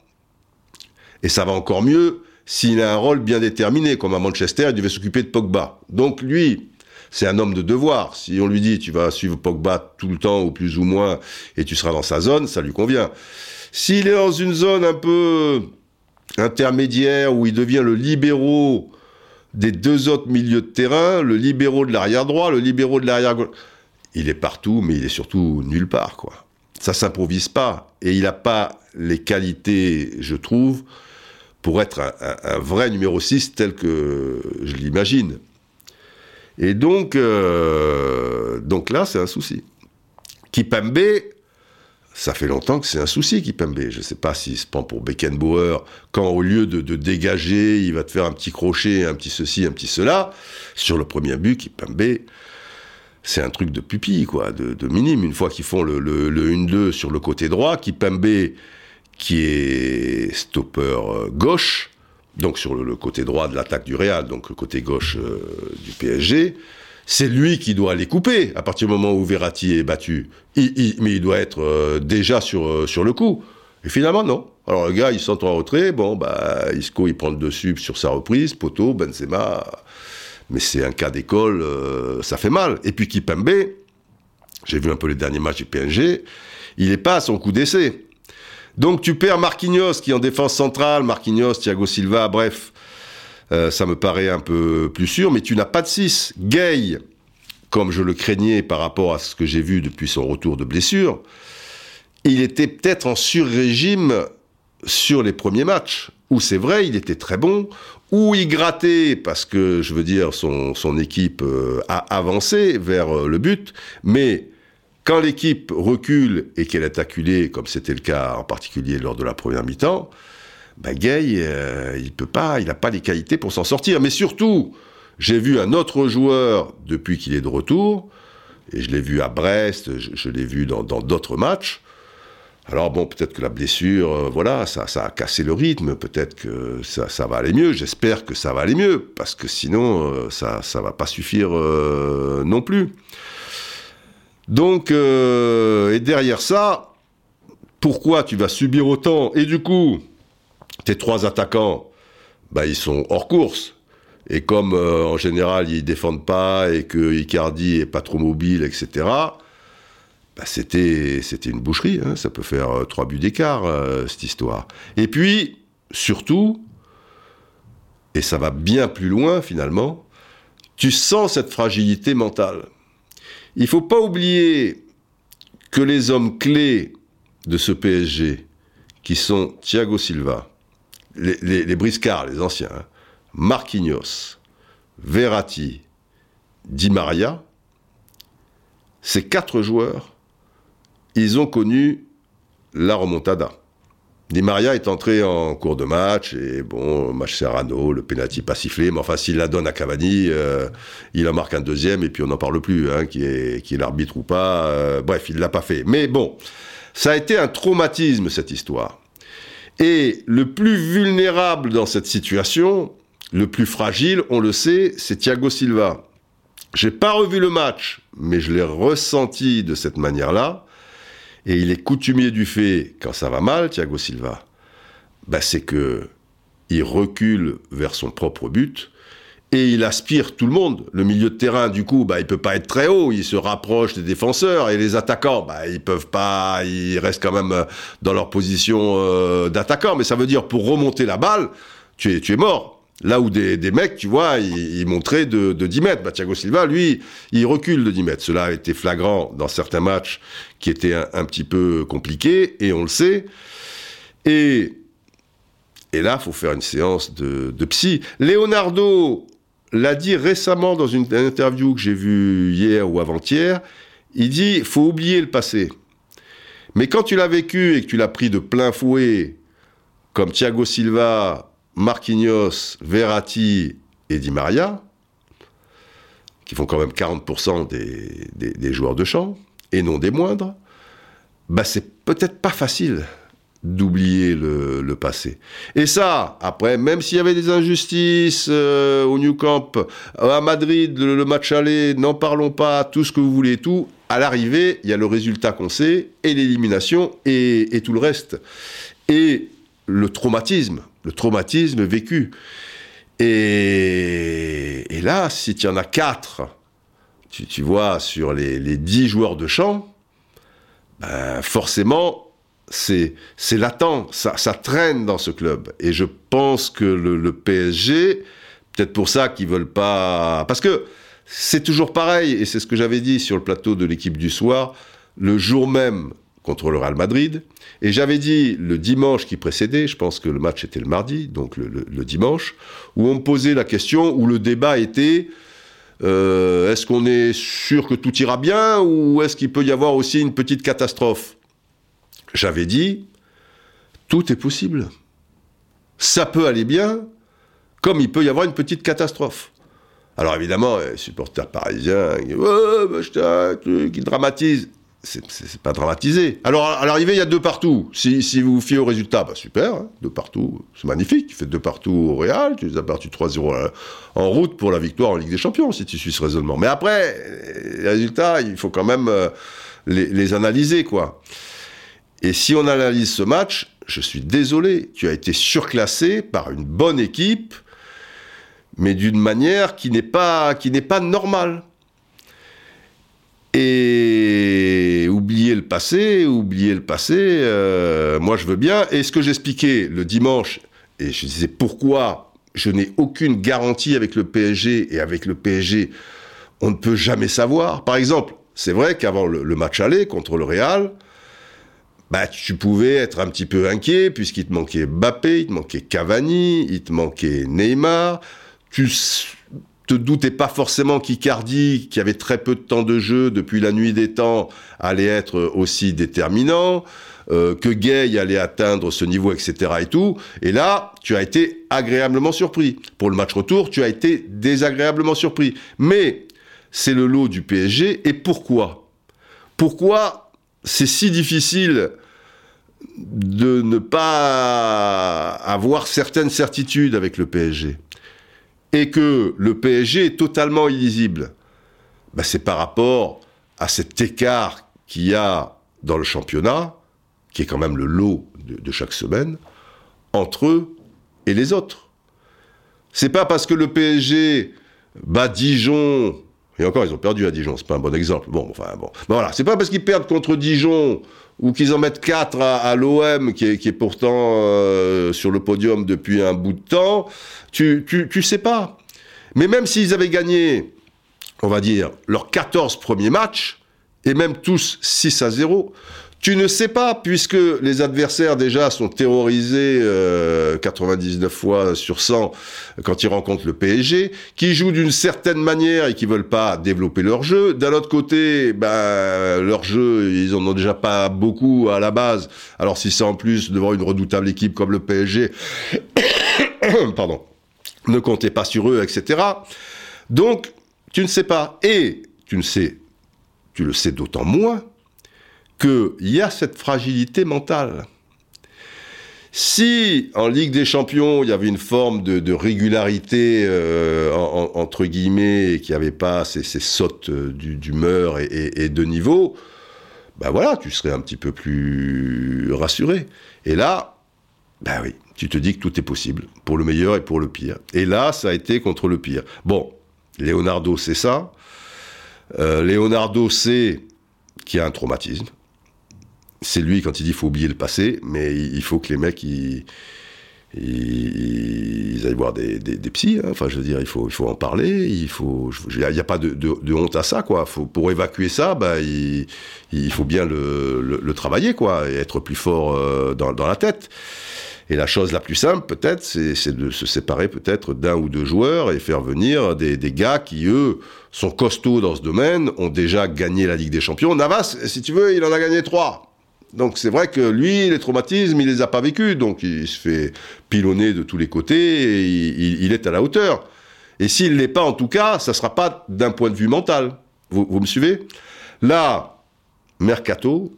Et ça va encore mieux s'il a un rôle bien déterminé, comme à Manchester, il devait s'occuper de Pogba. Donc lui, c'est un homme de devoir. Si on lui dit tu vas suivre Pogba tout le temps ou plus ou moins et tu seras dans sa zone, ça lui convient. S'il est dans une zone un peu intermédiaire où il devient le libéraux des deux autres milieux de terrain, le libéraux de l'arrière droit, le libéraux de l'arrière gauche, il est partout, mais il est surtout nulle part, quoi. Ça s'improvise pas et il n'a pas les qualités, je trouve, pour être un, vrai numéro 6 tel que je l'imagine. Et donc, euh, donc là, c'est un souci. Kipembe, ça fait longtemps que c'est un souci, Kipembe. Je ne sais pas s'il se prend pour Beckenbauer, quand au lieu de, dégager, il va te faire un petit crochet, un petit ceci, un petit cela. Sur le premier but, Kipembe, c'est un truc de pupille, quoi, de, de minime. Une fois qu'ils font le, le, le 1-2 sur le côté droit, Kipembe qui est stopper euh, gauche, donc sur le, côté droit de l'attaque du Real, donc le côté gauche euh, du PSG, c'est lui qui doit les couper à partir du moment où Verratti est battu. mais il doit être euh, déjà sur, sur le coup. Et finalement, non. Alors le gars, il sent en retrait, bon, bah, Isco, il prend le dessus sur sa reprise, Poto, Benzema, mais c'est un cas d'école, ça fait mal. Et puis Kipembe, j'ai vu un peu les derniers matchs du PSG, il n'est pas à son coup d'essai. Donc tu perds Marquinhos qui est en défense centrale, Marquinhos, Thiago Silva, bref, euh, ça me paraît un peu plus sûr, mais tu n'as pas de 6. Gay, comme je le craignais par rapport à ce que j'ai vu depuis son retour de blessure, il était peut-être en sur-régime sur les premiers matchs, où c'est vrai, il était très bon, où il grattait, parce que, je veux dire, son, équipe euh, a avancé vers euh, le but, mais quand l'équipe recule et qu'elle est acculée, comme c'était le cas en particulier lors de la première mi-temps, ben Gay, euh, il peut pas, il n'a pas les qualités pour s'en sortir. Mais surtout, j'ai vu un autre joueur depuis qu'il est de retour, et je l'ai vu à Brest, je, l'ai vu dans d'autres matchs. Alors bon, peut-être que la blessure, euh, voilà, ça, a cassé le rythme, peut-être que ça, va aller mieux, j'espère que ça va aller mieux, parce que sinon, euh, ça ça va pas suffire non plus. Donc, euh, et derrière ça, pourquoi tu vas subir autant Et du coup, tes trois attaquants, bah, ils sont hors course. Et comme en général ils défendent pas et que Icardi est pas trop mobile, etc. Bah, c'était c'était une boucherie. Hein. Ça peut faire trois buts d'écart cette histoire. Et puis surtout, et ça va bien plus loin finalement, tu sens cette fragilité mentale. Il faut pas oublier que les hommes clés de ce PSG, qui sont Thiago Silva, les, briscards, les anciens, hein, Marquinhos, Verratti, Di Maria, ces quatre joueurs, ils ont connu la remontada. Di Maria est entré en cours de match et bon, match Serrano, le penalty pas sifflé, mais enfin s'il la donne à Cavani, euh, il en marque un deuxième et puis on n'en parle plus, hein, qui est l'arbitre ou pas. Euh, bref, il l'a pas fait. Mais bon, ça a été un traumatisme cette histoire. Et le plus vulnérable dans cette situation, le plus fragile, on le sait, c'est Thiago Silva. J'ai pas revu le match, mais je l'ai ressenti de cette manière-là. Et il est coutumier du fait, quand ça va mal, Thiago Silva, bah c'est que il recule vers son propre but et il aspire tout le monde. Le milieu de terrain, du coup, bah, il peut pas être très haut, il se rapproche des défenseurs et les attaquants, bah, ils peuvent pas, ils restent quand même dans leur position euh, d'attaquant. Mais ça veut dire pour remonter la balle, tu es, tu es mort. Là où des, mecs, tu vois, ils, montraient de, de 10 mètres. Bah, Thiago Silva, lui, il recule de 10 mètres. Cela a été flagrant dans certains matchs qui étaient un, petit peu compliqués, et on le sait. Et, et là, faut faire une séance de, de psy. Leonardo l'a dit récemment dans une, une interview que j'ai vue hier ou avant-hier. Il dit, faut oublier le passé. Mais quand tu l'as vécu et que tu l'as pris de plein fouet, comme Thiago Silva Marquinhos, Verratti et Di Maria, qui font quand même 40% des, joueurs de champ, et non des moindres, bah c'est peut-être pas facile d'oublier le, passé. Et ça, après, même s'il y avait des injustices euh, au New Camp, à Madrid, le, match aller, n'en parlons pas, tout ce que vous voulez, tout, à l'arrivée, il y a le résultat qu'on sait, et l'élimination, et tout le reste. Et le traumatisme, le traumatisme vécu. Et, là, si tu en as quatre, tu, vois, sur les, dix joueurs de champ, ben forcément, c'est latent, ça, ça, traîne dans ce club. Et je pense que le, PSG, peut-être pour ça qu'ils veulent pas... Parce que c'est toujours pareil, et c'est ce que j'avais dit sur le plateau de l'équipe du soir, le jour même contre le Real Madrid. Et j'avais dit le dimanche qui précédait, je pense que le match était le mardi, donc le, dimanche, où on me posait la question, où le débat était euh, est-ce qu'on est sûr que tout ira bien ou est-ce qu'il peut y avoir aussi une petite catastrophe? J'avais dit tout est possible. Ça peut aller bien, comme il peut y avoir une petite catastrophe. Alors évidemment, les supporters parisiens, ouais, qui dramatisent c'est pas dramatisé. Alors, à l'arrivée, il y a deux partout. Si, vous vous fiez au résultat, bah super, hein, deux partout, c'est magnifique. Tu fais deux partout au Real, tu les as battus 3-0 en route pour la victoire en Ligue des Champions, si tu suis ce raisonnement. Mais après, les résultats, il faut quand même euh, les, analyser, quoi. Et si on analyse ce match, je suis désolé, tu as été surclassé par une bonne équipe, mais d'une manière qui n'est pas, pas normale. Et oublier le passé, oublier le passé, euh, moi je veux bien. Et ce que j'expliquais le dimanche, et je disais pourquoi je n'ai aucune garantie avec le PSG, et avec le PSG, on ne peut jamais savoir. Par exemple, c'est vrai qu'avant le, match aller contre le Real, bah, tu pouvais être un petit peu inquiet, puisqu'il te manquait Mbappé, il te manquait Cavani, il te manquait Neymar. Tu te doutais pas forcément qu'Icardi, qui avait très peu de temps de jeu depuis la nuit des temps, allait être aussi déterminant, euh, que Gay allait atteindre ce niveau, etc. et tout. Et là, tu as été agréablement surpris. Pour le match retour, tu as été désagréablement surpris. Mais c'est le lot du PSG. Et pourquoi? Pourquoi c'est si difficile de ne pas avoir certaines certitudes avec le PSG et que le PSG est totalement illisible, ben c'est par rapport à cet écart qu'il y a dans le championnat, qui est quand même le lot de, chaque semaine, entre eux et les autres. C'est pas parce que le PSG bat Dijon, et encore ils ont perdu à Dijon, c'est pas un bon exemple. Bon, enfin bon. voilà, c'est pas parce qu'ils perdent contre Dijon ou qu'ils en mettent 4 à, l'OM, qui est, pourtant euh, sur le podium depuis un bout de temps, tu, tu, tu sais pas. Mais même s'ils avaient gagné, on va dire, leurs 14 premiers matchs, et même tous 6 à 0, tu ne sais pas, puisque les adversaires déjà sont terrorisés 99 euh, fois sur 100 quand ils rencontrent le PSG, qui jouent d'une certaine manière et qui veulent pas développer leur jeu. D'un autre côté, ben, leur jeu, ils en ont déjà pas beaucoup à la base. Alors si c'est en plus devant une redoutable équipe comme le PSG, pardon, ne comptez pas sur eux, etc. Donc, tu ne sais pas. Et tu ne sais, tu le sais d'autant moins qu'il y a cette fragilité mentale. Si en Ligue des Champions il y avait une forme de, régularité euh, entre guillemets et qu'il n'y avait pas ces, sautes euh, d'humeur et, de niveau, ben voilà, tu serais un petit peu plus rassuré. Et là, ben oui, tu te dis que tout est possible, pour le meilleur et pour le pire. Et là, ça a été contre le pire. Bon, Leonardo c'est ça. Euh, Leonardo sait qu'il y a un traumatisme c'est lui quand il dit faut oublier le passé, mais il faut que les mecs ils, aillent voir des, des, psys. Hein. Enfin, je veux dire, il faut, il faut en parler. Il faut, n'y a, pas de, de, honte à ça, quoi. Pour évacuer ça, bah, il, il faut bien le, le, travailler, quoi, et être plus fort euh, dans, dans la tête. Et la chose la plus simple, peut-être, c'est de se séparer peut-être d'un ou deux joueurs et faire venir des, des, gars qui, eux, sont costauds dans ce domaine, ont déjà gagné la Ligue des Champions. Navas, si tu veux, il en a gagné trois. Donc c'est vrai que lui, les traumatismes, il les a pas vécus, donc il se fait pilonner de tous les côtés et il, est à la hauteur. Et s'il l'est pas, en tout cas, ça sera pas d'un point de vue mental. Vous, me suivez? Là, Mercato.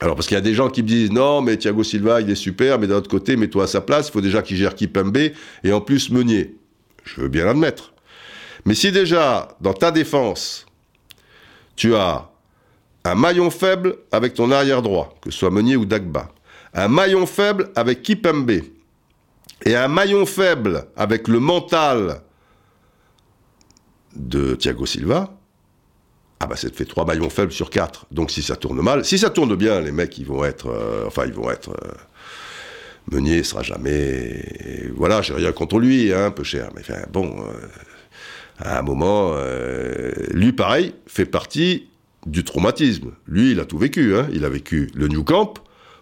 Alors parce qu'il y a des gens qui me disent non, mais Thiago Silva, il est super, mais d'un autre côté, mets-toi à sa place, il faut déjà qu'il gère Kipembe et en plus Meunier. Je veux bien l'admettre. Mais si déjà dans ta défense, tu as un maillon faible avec ton arrière droit, que ce soit Meunier ou Dagba. Un maillon faible avec Kipembe. Et un maillon faible avec le mental de Thiago Silva. Ah bah ça te fait trois maillons faibles sur quatre. Donc si ça tourne mal, si ça tourne bien, les mecs ils vont être, euh, enfin ils vont être. Euh, Meunier sera jamais. Voilà, j'ai rien contre lui, hein, un peu cher, mais bon, euh, à un moment, lui pareil fait partie du traumatisme. Lui, il a tout vécu. Hein. Il a vécu le New Camp,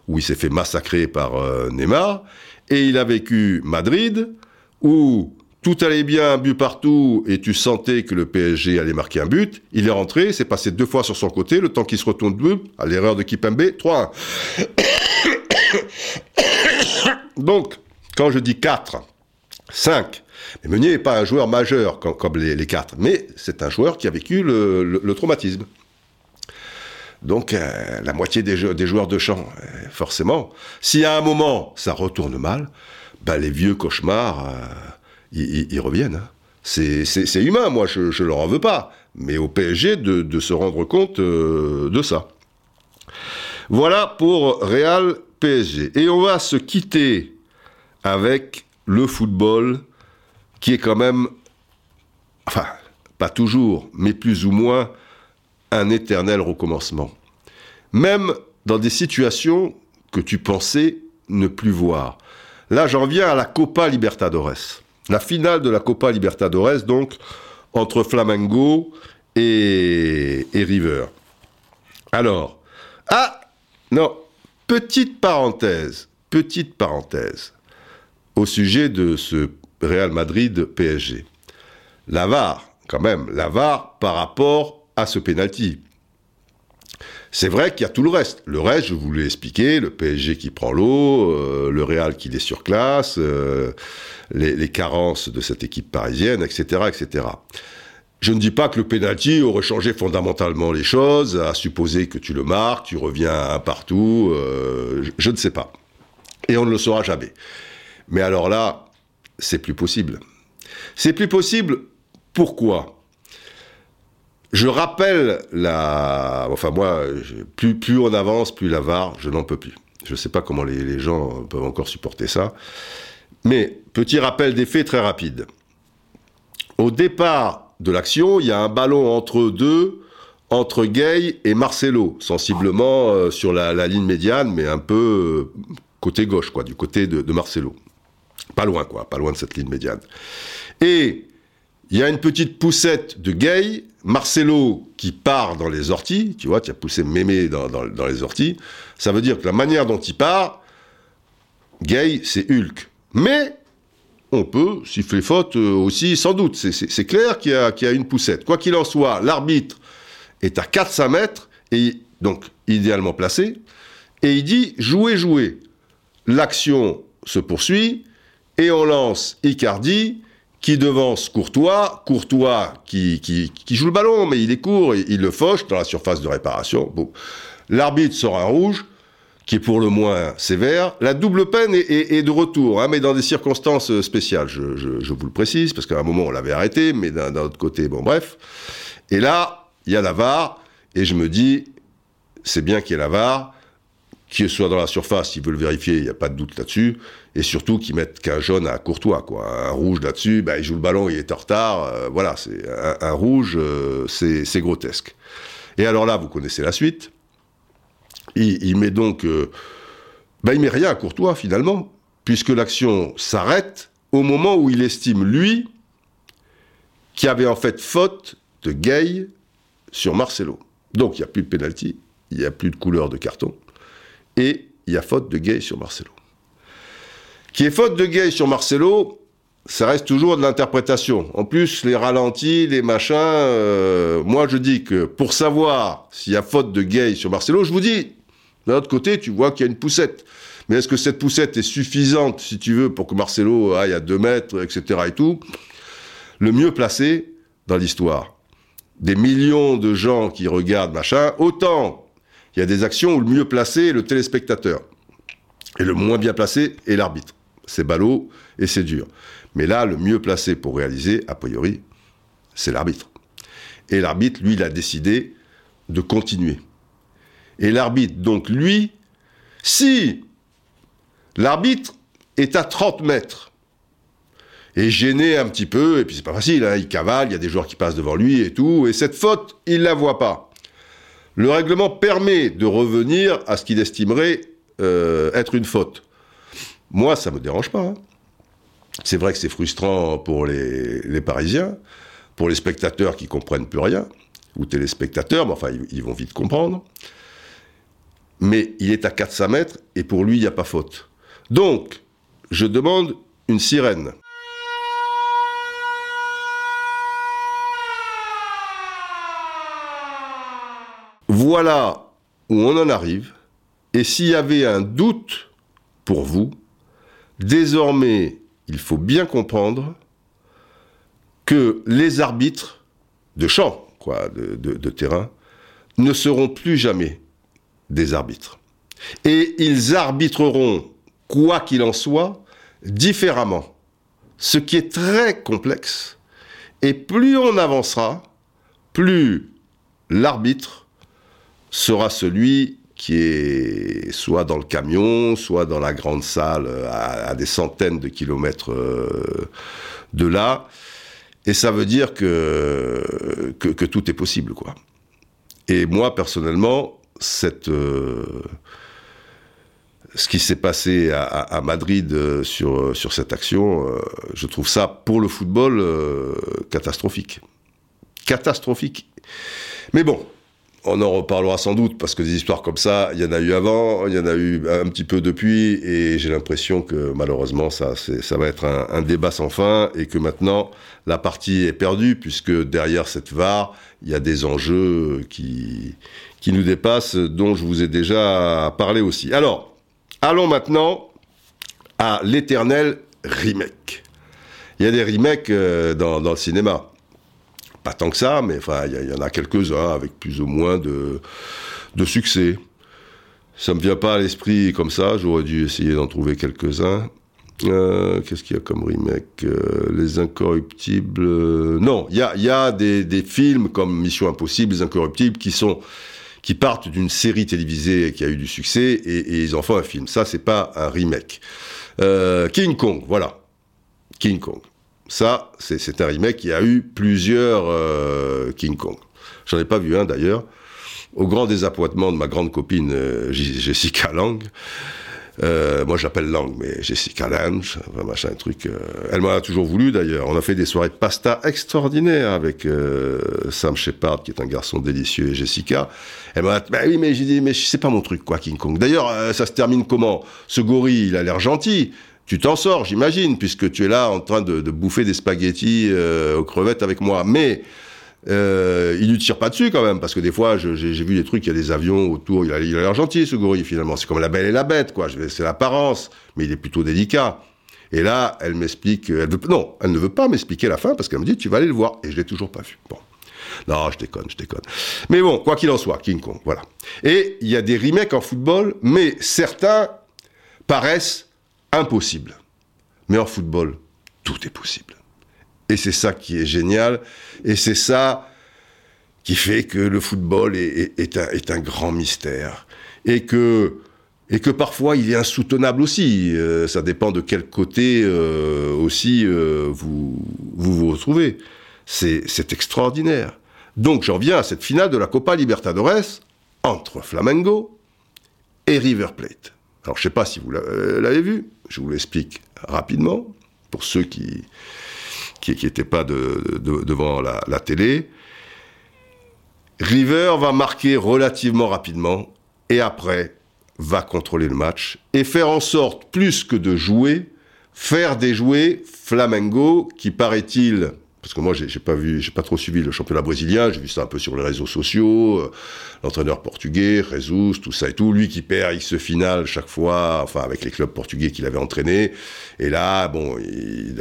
où il s'est fait massacrer par euh, Neymar, et il a vécu Madrid, où tout allait bien, but partout, et tu sentais que le PSG allait marquer un but. Il est rentré, s'est passé deux fois sur son côté, le temps qu'il se retourne deux, à l'erreur de Kipembe, 3-1. Donc, quand je dis 4, 5, mais Meunier n'est pas un joueur majeur comme, les, les, 4, mais c'est un joueur qui a vécu le traumatisme. Donc euh, la moitié des, joueurs de champ, euh, forcément. Si à un moment ça retourne mal, ben, les vieux cauchemars, euh, ils, reviennent. Hein. C'est humain, moi je, ne leur en veux pas. Mais au PSG de, se rendre compte de ça. Voilà pour Real PSG. Et on va se quitter avec le football qui est quand même, enfin, pas toujours, mais plus ou moins un éternel recommencement. Même dans des situations que tu pensais ne plus voir. Là, j'en viens à la Copa Libertadores. La finale de la Copa Libertadores, donc, entre Flamengo et, River. Alors, ah, non, petite parenthèse, petite parenthèse, au sujet de ce Real Madrid PSG. La VAR, quand même, la VAR par rapport à ce penalty. C'est vrai qu'il y a tout le reste. Le reste, je vous l'ai expliqué, le PSG qui prend l'eau, euh, le Real qui est sur classe, euh, les, carences de cette équipe parisienne, etc., etc. Je ne dis pas que le penalty aurait changé fondamentalement les choses, à supposer que tu le marques, tu reviens partout, euh, je ne sais pas. Et on ne le saura jamais. Mais alors là, c'est plus possible. C'est plus possible. Pourquoi? Je rappelle la. Enfin, moi, plus, on avance, plus la VAR, je n'en peux plus. Je ne sais pas comment les, gens peuvent encore supporter ça. Mais, petit rappel des faits très rapide. Au départ de l'action, il y a un ballon entre deux, entre Gay et Marcelo, sensiblement euh, sur la, ligne médiane, mais un peu euh, côté gauche, quoi, du côté de, de, Marcelo. Pas loin, quoi, pas loin de cette ligne médiane. Et il y a une petite poussette de Gay, Marcelo qui part dans les orties, tu vois, tu as poussé Mémé dans, dans, les orties, ça veut dire que la manière dont il part, Gay, c'est Hulk. Mais on peut siffler faute euh, aussi, sans doute. C'est clair qu'il y, a une poussette. Quoi qu'il en soit, l'arbitre est à 400 mètres, et donc idéalement placé, et il dit jouez, jouez. L'action se poursuit, et on lance Icardi, qui devance Courtois, Courtois qui, joue le ballon, mais il est court, il le fauche dans la surface de réparation. L'arbitre sort un rouge, qui est pour le moins sévère. La double peine est, de retour, hein, mais dans des circonstances spéciales, je, vous le précise, parce qu'à un moment on l'avait arrêté, mais d'un autre côté, bon bref. Et là, il y a la VAR, et je me dis, c'est bien qu'il y ait la qu'il soit dans la surface, s'ils veulent vérifier, il n'y a pas de doute là-dessus, et surtout qu'ils mettent qu'un jaune à Courtois, quoi. Un rouge là-dessus, bah, il joue le ballon, il est en retard, euh, voilà, c'est un, rouge, euh, c'est grotesque. Et alors là, vous connaissez la suite. Il, met donc, euh, bah, il met rien à Courtois finalement, puisque l'action s'arrête au moment où il estime lui qu'il avait en fait faute de Gay sur Marcelo. Donc il n'y a plus de pénalty, il n'y a plus de couleur de carton, et il y a faute de Gay sur Marcelo. Qui est faute de Gay sur Marcelo, ça reste toujours de l'interprétation. En plus, les ralentis, les machins, euh, moi je dis que pour savoir s'il y a faute de Gay sur Marcelo, je vous dis, d'un autre côté, tu vois qu'il y a une poussette. Mais est-ce que cette poussette est suffisante, si tu veux, pour que Marcelo aille à 2 mètres, etc. et tout? Le mieux placé dans l'histoire, des millions de gens qui regardent machin, autant il y a des actions où le mieux placé est le téléspectateur. Et le moins bien placé est l'arbitre. C'est ballot et c'est dur. Mais là, le mieux placé pour réaliser, a priori, c'est l'arbitre. Et l'arbitre, lui, il a décidé de continuer. Et l'arbitre, donc lui, si l'arbitre est à 30 mètres, est gêné un petit peu, et puis c'est pas facile, hein, il cavale, il y a des joueurs qui passent devant lui et tout, et cette faute, il la voit pas. Le règlement permet de revenir à ce qu'il estimerait euh, être une faute. Moi, ça me dérange pas. Hein. C'est vrai que c'est frustrant pour les, les, Parisiens, pour les spectateurs qui comprennent plus rien, ou téléspectateurs, mais enfin, ils, vont vite comprendre. Mais il est à 400 mètres, et pour lui, il n'y a pas faute. Donc, je demande une sirène. Voilà où on en arrive. Et s'il y avait un doute pour vous, désormais, il faut bien comprendre que les arbitres de champ, quoi, de, terrain, ne seront plus jamais des arbitres. Et ils arbitreront, quoi qu'il en soit, différemment. Ce qui est très complexe. Et plus on avancera, plus l'arbitre sera celui qui est soit dans le camion, soit dans la grande salle à, des centaines de kilomètres euh, de là. Et ça veut dire que, que, tout est possible, quoi. Et moi, personnellement, cette, euh, ce qui s'est passé à, Madrid euh, sur, sur cette action, je trouve ça, pour le football, catastrophique. Catastrophique. Mais bon, on en reparlera sans doute parce que des histoires comme ça, il y en a eu avant, il y en a eu un petit peu depuis, et j'ai l'impression que malheureusement ça, ça va être un, débat sans fin et que maintenant la partie est perdue puisque derrière cette VAR, il y a des enjeux qui qui nous dépassent, dont je vous ai déjà parlé aussi. Alors, allons maintenant à l'éternel remake. Il y a des remakes euh, dans le cinéma pas tant que ça, mais il y, en a quelques-uns avec plus ou moins de, de succès. Ça me vient pas à l'esprit comme ça, j'aurais dû essayer d'en trouver quelques-uns. Euh, qu'est-ce qu'il y a comme remake euh, Les Incorruptibles. Euh, non, il y a, y a des, films comme Mission Impossible, Les Incorruptibles, qui sont qui partent d'une série télévisée qui a eu du succès et, et, ils en font un film. Ça, c'est pas un remake. King Kong, voilà. King Kong. Ça, c'est un remake qui a eu plusieurs euh, King Kong. J'en ai pas vu un d'ailleurs. Au grand désappointement de ma grande copine euh, Jessica Lang, euh, moi, j'appelle Lang, mais Jessica Lange, machin, truc. Elle m'en a toujours voulu, d'ailleurs. On a fait des soirées de pasta extraordinaires avec Sam Shepard, qui est un garçon délicieux, et Jessica. Elle m'a dit, bah oui, mais j'ai dit, mais c'est pas mon truc, quoi, King Kong. D'ailleurs, ça se termine comment? Ce gorille, il a l'air gentil. Tu t'en sors, j'imagine, puisque tu es là en train de, de bouffer des spaghettis aux crevettes avec moi. Mais euh, il lui tire pas dessus quand même, parce que des fois, j'ai vu des trucs, il y a des avions autour, il a l'air gentil ce gorille finalement, c'est comme la belle et la bête, quoi, c'est l'apparence, mais il est plutôt délicat. Et là, elle m'explique, elle veut, non, elle ne veut pas m'expliquer la fin, parce qu'elle me dit, tu vas aller le voir, et je l'ai toujours pas vu. Bon. Non, je déconne, je déconne. Mais bon, quoi qu'il en soit, King Kong, voilà. Et il y a des remakes en football, mais certains paraissent impossibles. Mais en football, tout est possible. Et c'est ça qui est génial. Et c'est ça qui fait que le football est, un, grand mystère. Et que, et que parfois il est insoutenable aussi. Euh, ça dépend de quel côté euh, aussi euh, vous, vous, vous retrouvez. C'est extraordinaire. Donc j'en viens à cette finale de la Copa Libertadores entre Flamengo et River Plate. Alors je ne sais pas si vous l'avez vu, je vous l'explique rapidement pour ceux qui, qui n'était pas devant la, la, télé. River va marquer relativement rapidement et après va contrôler le match et faire en sorte, plus que de jouer, faire déjouer Flamengo qui paraît-il parce que moi j'ai pas vu, j'ai pas trop suivi le championnat brésilien, j'ai vu ça un peu sur les réseaux sociaux, euh, l'entraîneur portugais, Jesus, tout ça et tout, lui qui perd X finale chaque fois, enfin avec les clubs portugais qu'il avait entraînés, et là, bon,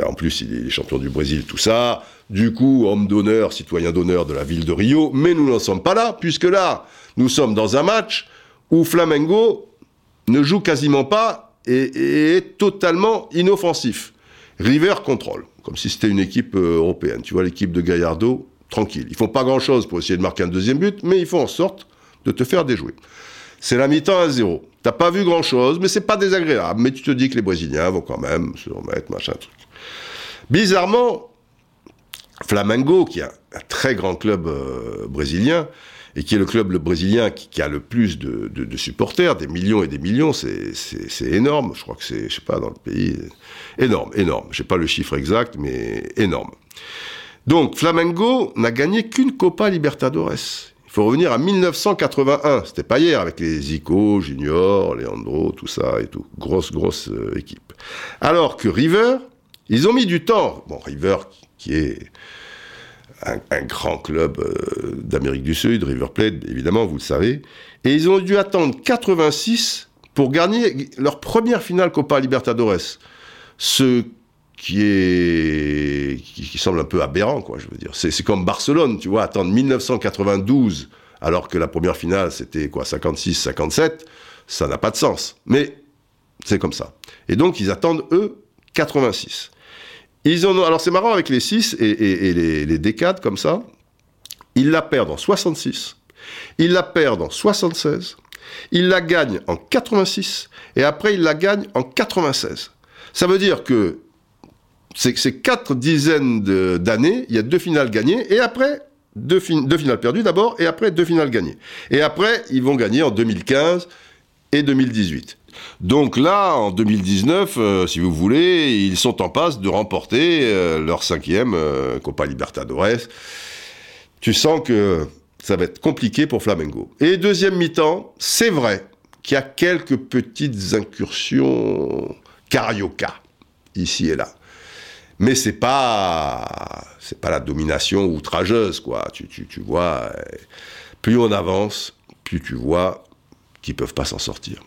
en plus il est champion du Brésil, tout ça, du coup, homme d'honneur, citoyen d'honneur de la ville de Rio, mais nous n'en sommes pas là, puisque là, nous sommes dans un match où Flamengo ne joue quasiment pas et est totalement inoffensif. River contrôle, comme si c'était une équipe euh, européenne. Tu vois, l'équipe de Gallardo, tranquille. Ils font pas grand-chose pour essayer de marquer un deuxième but, mais ils font en sorte de te faire déjouer. C'est la mi-temps à zéro. T'as pas vu grand-chose, mais c'est pas désagréable. Mais tu te dis que les Brésiliens vont quand même se remettre, machin, truc. Bizarrement, Flamengo, qui est un, très grand club euh, brésilien, et qui est le club le brésilien qui, a le plus de, supporters, des millions et des millions, c'est énorme. Je crois que c'est, je sais pas, dans le pays, énorme, énorme. Je sais pas le chiffre exact, mais énorme. Donc Flamengo n'a gagné qu'une Copa Libertadores. Il faut revenir à 1981. C'était pas hier avec les Zico, Junior, Leandro, tout ça et tout. Grosse, grosse euh, équipe. Alors que River, ils ont mis du temps. Bon, River qui est un, grand club euh, d'Amérique du Sud, River Plate, évidemment, vous le savez. Et ils ont dû attendre 86 pour gagner leur première finale Copa Libertadores. Ce qui est qui, semble un peu aberrant, quoi, je veux dire. C'est comme Barcelone, tu vois, attendre 1992 alors que la première finale c'était quoi 56, 57, ça n'a pas de sens. Mais c'est comme ça. Et donc ils attendent eux 86. Ils ont, alors c'est marrant avec les 6 et, les, décades comme ça. Ils la perdent en 66, ils la perdent en 76, ils la gagnent en 86 et après ils la gagnent en 96. Ça veut dire que c'est quatre dizaines d'années, il y a deux finales gagnées et après deux, deux finales perdues d'abord et après deux finales gagnées. Et après ils vont gagner en 2015 et 2018. Donc là, en 2019, euh, si vous voulez, ils sont en passe de remporter euh, leur cinquième euh, Copa Libertadores. Tu sens que ça va être compliqué pour Flamengo. Et deuxième mi-temps, c'est vrai qu'il y a quelques petites incursions carioca ici et là. Mais c'est pas c'est pas la domination outrageuse quoi. Tu, tu, tu vois, plus on avance, plus tu vois qu'ils peuvent pas s'en sortir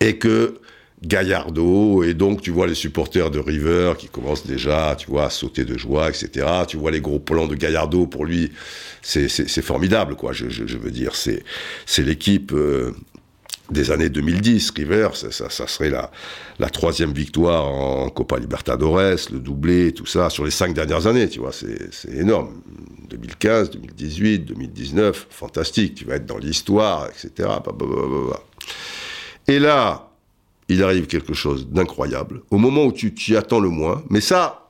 et que Gallardo, et donc tu vois les supporters de River qui commencent déjà, tu vois, à sauter de joie, etc. Tu vois les gros plans de Gallardo, pour lui, c'est formidable, quoi. Je, veux dire, c'est l'équipe euh, des années 2010. River, ça, ça, serait la, la troisième victoire en Copa Libertadores, le doublé, tout ça, sur les cinq dernières années, tu vois, c'est énorme. 2015, 2018, 2019, fantastique. Tu vas être dans l'histoire, etc. Et là, il arrive quelque chose d'incroyable, au moment où tu t'y attends le moins, mais ça,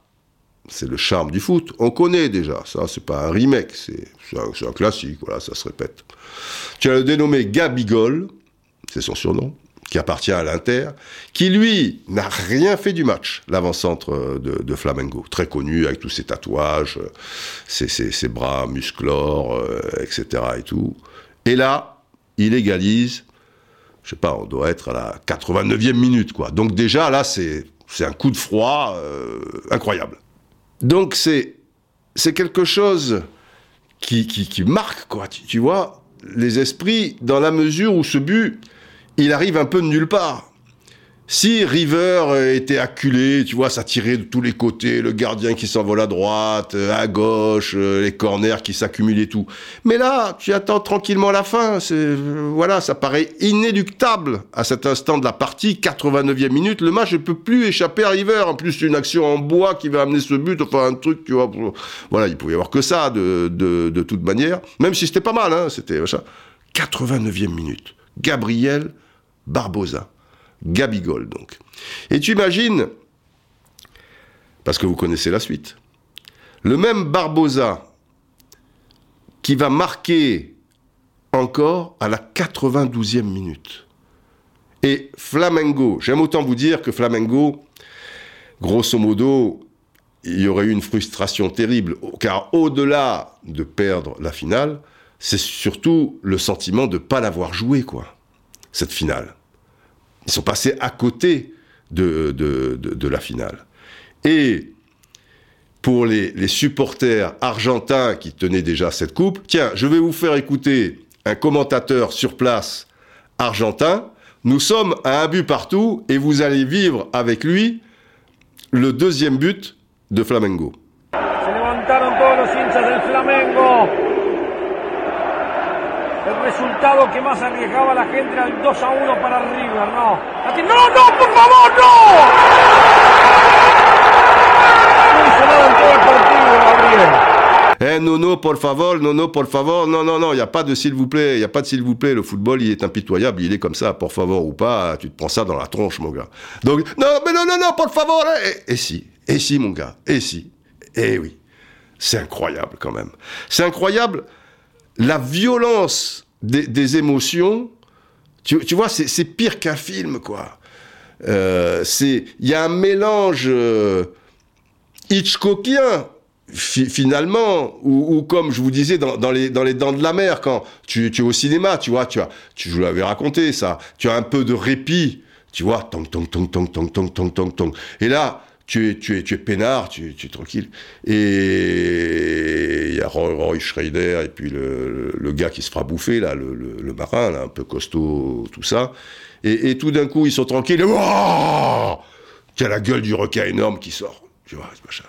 c'est le charme du foot, on connaît déjà, ça c'est pas un remake, c'est un, un, classique, voilà, ça se répète. Tu as le dénommé Gabigol, c'est son surnom, qui appartient à l'Inter, qui lui n'a rien fait du match, l'avant-centre de, Flamengo, très connu avec tous ses tatouages, ses bras musclores, euh, etc. et tout. Et là, il égalise, je sais pas, on doit être à la 89e minute, quoi. Donc déjà, là, c'est un coup de froid euh, incroyable. Donc c'est quelque chose qui, qui, qui marque, quoi, tu, tu vois, les esprits, dans la mesure où ce but il arrive un peu de nulle part. Si River était acculé, tu vois, ça tirait de tous les côtés, le gardien qui s'envole à droite, à gauche, les corners qui s'accumulent et tout. Mais là, tu attends tranquillement la fin. Voilà, ça paraît inéluctable à cet instant de la partie, 89e minute. Le match ne peut plus échapper à River. En plus, une action en bois qui va amener ce but, enfin un truc, tu vois. Voilà, il pouvait y avoir que ça de, de, de toute manière. Même si c'était pas mal, hein, c'était ça. 89e minute. Gabriel Barbosa. Gabigol, donc. Et tu imagines, parce que vous connaissez la suite, le même Barbosa qui va marquer encore à la 92e minute. Et Flamengo, j'aime autant vous dire que Flamengo, grosso modo, il y aurait eu une frustration terrible, car au-delà de perdre la finale, c'est surtout le sentiment de ne pas l'avoir joué, quoi, cette finale. Ils sont passés à côté de, la finale. Et pour les, les, supporters argentins qui tenaient déjà cette coupe, tiens, je vais vous faire écouter un commentateur sur place argentin. Nous sommes à un but partout et vous allez vivre avec lui le deuxième but de Flamengo. Resultado que más arriesgaba la gente era el 2 a 1 para River, no? No, no, favor, no. Gabriel. Eh, Nono, por favor, Nono, por favor. Non, non, non, il a pas de s'il vous plaît. Il n'y a pas de s'il vous plaît. Le football, il est impitoyable. Il est comme ça, por favor ou pas. Tu te prends ça dans la tronche, mon gars. Donc, non, mais non, non, non, por favor. Et, et si, et si, mon gars, et si. Eh oui. C'est incroyable, quand même. C'est incroyable la violence des, émotions, tu, tu vois, c'est pire qu'un film, quoi. Euh, il y a un mélange euh, Hitchcockien fi finalement, ou, comme je vous disais dans, dans, les, dans les Dents de la Mer, quand tu, tu es au cinéma, tu vois, tu as, tu, je vous l'avais raconté ça, tu as un peu de répit, tu vois, tong tong tong tong tong tong tong tong tong, et là, tu es, tu es, tu es peinard, tu, tu es tranquille. Et il y a Roy, Roy Schrader et puis le, le, gars qui se fera bouffer, là, le, le, marin, là, un peu costaud, tout ça. Et, et tout d'un coup, ils sont tranquilles. Oh tu as la gueule du requin énorme qui sort. Tu vois, machin.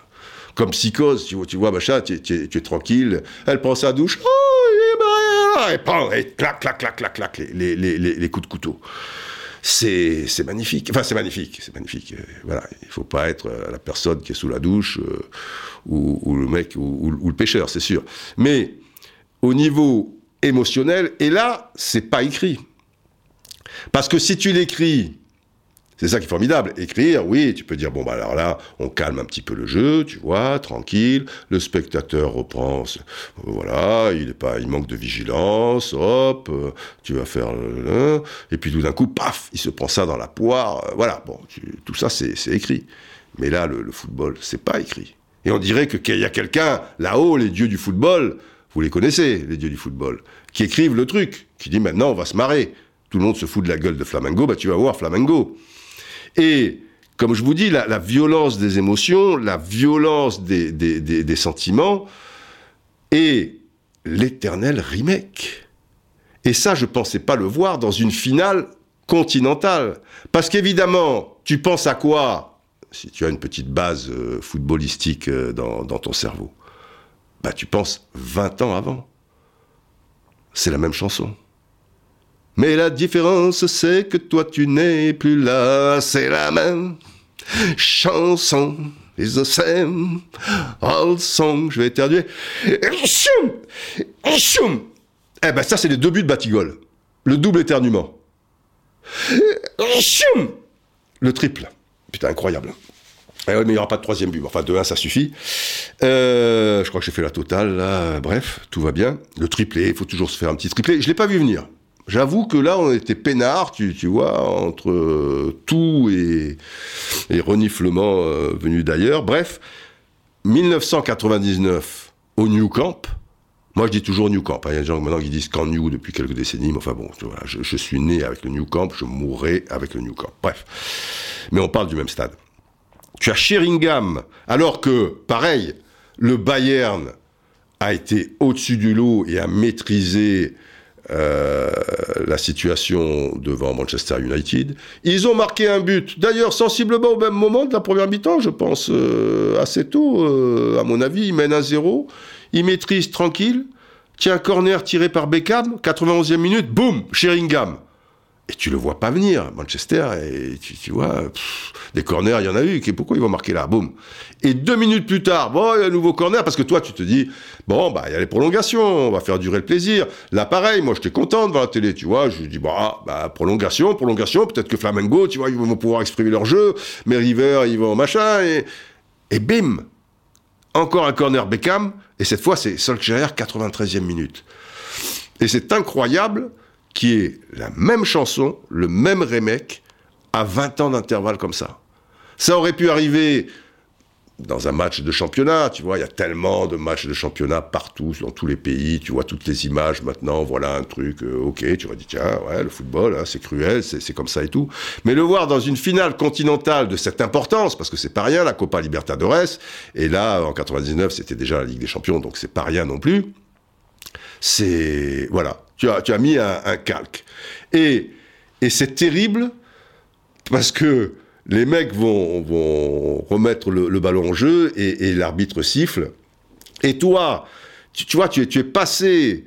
Comme psychose, tu vois, tu vois machin, tu, tu, tu es tranquille. Elle prend sa douche. Oh, et, et, et clac, clac, clac, clac, clac, les, les, les, les coups de couteau c'est magnifique. Enfin, c'est magnifique, c'est magnifique. Voilà, il faut pas être la personne qui est sous la douche euh, ou, ou, le mec ou, ou le pêcheur, c'est sûr. Mais au niveau émotionnel, et là, c'est pas écrit. Parce que si tu l'écris c'est ça qui est formidable. Écrire, oui, tu peux dire, bon, bah alors là, on calme un petit peu le jeu, tu vois, tranquille. Le spectateur reprend, voilà, il est pas, il manque de vigilance, hop, euh, tu vas faire le, et puis tout d'un coup, paf, il se prend ça dans la poire. Euh, voilà, bon, tout ça, c'est écrit. Mais là, le, le football, c'est pas écrit. Et on dirait qu'il y a quelqu'un là-haut, les dieux du football, vous les connaissez, les dieux du football, qui écrivent le truc, qui dit maintenant on va se marrer. Tout le monde se fout de la gueule de Flamengo, bah tu vas voir Flamengo. Et comme je vous dis, la, violence des émotions, la violence des, des, sentiments et l'éternel remake. Et ça, je pensais pas le voir dans une finale continentale. Parce qu'évidemment, tu penses à quoi si tu as une petite base euh, footballistique euh, dans, dans, ton cerveau? Bah, tu penses 20 ans avant. C'est la même chanson. Mais la différence, c'est que toi, tu n'es plus là. C'est la même chanson. Is the same old song. Je vais éternuer. Eh ben, ça, c'est les deux buts de Batigol. Le double éternuement. le triple. Putain, incroyable. Eh mais il n'y aura pas de troisième but. Enfin, de 1, ça suffit. Euh, je crois que j'ai fait la totale. Bref, tout va bien. Le triplé, il faut toujours se faire un petit triplé. Je ne l'ai pas vu venir. J'avoue que là, on était peinard, tu, vois, entre euh, tout et, et reniflement euh, venu d'ailleurs. Bref, 1999, au New Camp, moi, je dis toujours New Camp. Hein. Il y a des gens maintenant qui disent Camp New depuis quelques décennies. Mais enfin bon, je, je, suis né avec le New Camp, je mourrai avec le New Camp. Bref. Mais on parle du même stade. Tu as Sheringham, alors que, pareil, le Bayern a été au-dessus du lot et a maîtrisé euh, la situation devant Manchester United. Ils ont marqué un but, d'ailleurs sensiblement au même moment de la première mi-temps, je pense, euh, assez tôt, euh, à mon avis, ils mènent à zéro, ils maîtrisent tranquille, tiens, corner tiré par Beckham, 91e minute, boum, Sheringham. Et tu le vois pas venir, Manchester, et tu, vois, des corners, il y en a eu, pourquoi ils vont marquer là? Boum. Et deux minutes plus tard, bon, il y a un nouveau corner, parce que toi, tu te dis, bon, bah, il y a les prolongations, on va faire durer le plaisir. Là, pareil, moi, j'étais content devant la télé, tu vois, je dis, bah, bah, prolongation, prolongation, peut-être que Flamengo, tu vois, ils vont pouvoir exprimer leur jeu, mais River, ils vont machin, et, bim Encore un corner Beckham, et cette fois, c'est Solskjaer, 93e minute. Et c'est incroyable, qui est la même chanson, le même remake, à 20 ans d'intervalle comme ça. Ça aurait pu arriver dans un match de championnat, tu vois, il y a tellement de matchs de championnat partout, dans tous les pays, tu vois toutes les images maintenant, voilà un truc, euh, ok, tu aurais dit, tiens, ouais, le football, hein, c'est cruel, c'est comme ça et tout. Mais le voir dans une finale continentale de cette importance, parce que c'est pas rien, la Copa Libertadores, et là, en 99, c'était déjà la Ligue des Champions, donc c'est pas rien non plus, c'est, voilà, tu as, tu mis un, calque. Et, et c'est terrible parce que les mecs vont, vont remettre le, ballon en jeu et, l'arbitre siffle. Et toi, tu, tu vois, tu es passé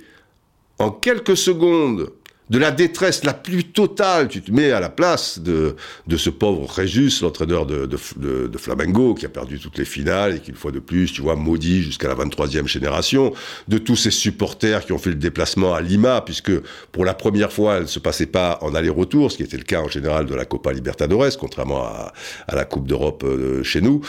en quelques secondes de la détresse la plus totale. Tu te mets à la place de, de ce pauvre Résus, l'entraîneur de, de, de, Flamengo, qui a perdu toutes les finales et qui, une fois de plus, tu vois, maudit jusqu'à la 23e génération, de tous ces supporters qui ont fait le déplacement à Lima, puisque pour la première fois, elle ne se passait pas en aller-retour, ce qui était le cas en général de la Copa Libertadores, contrairement à, à la Coupe d'Europe euh, chez nous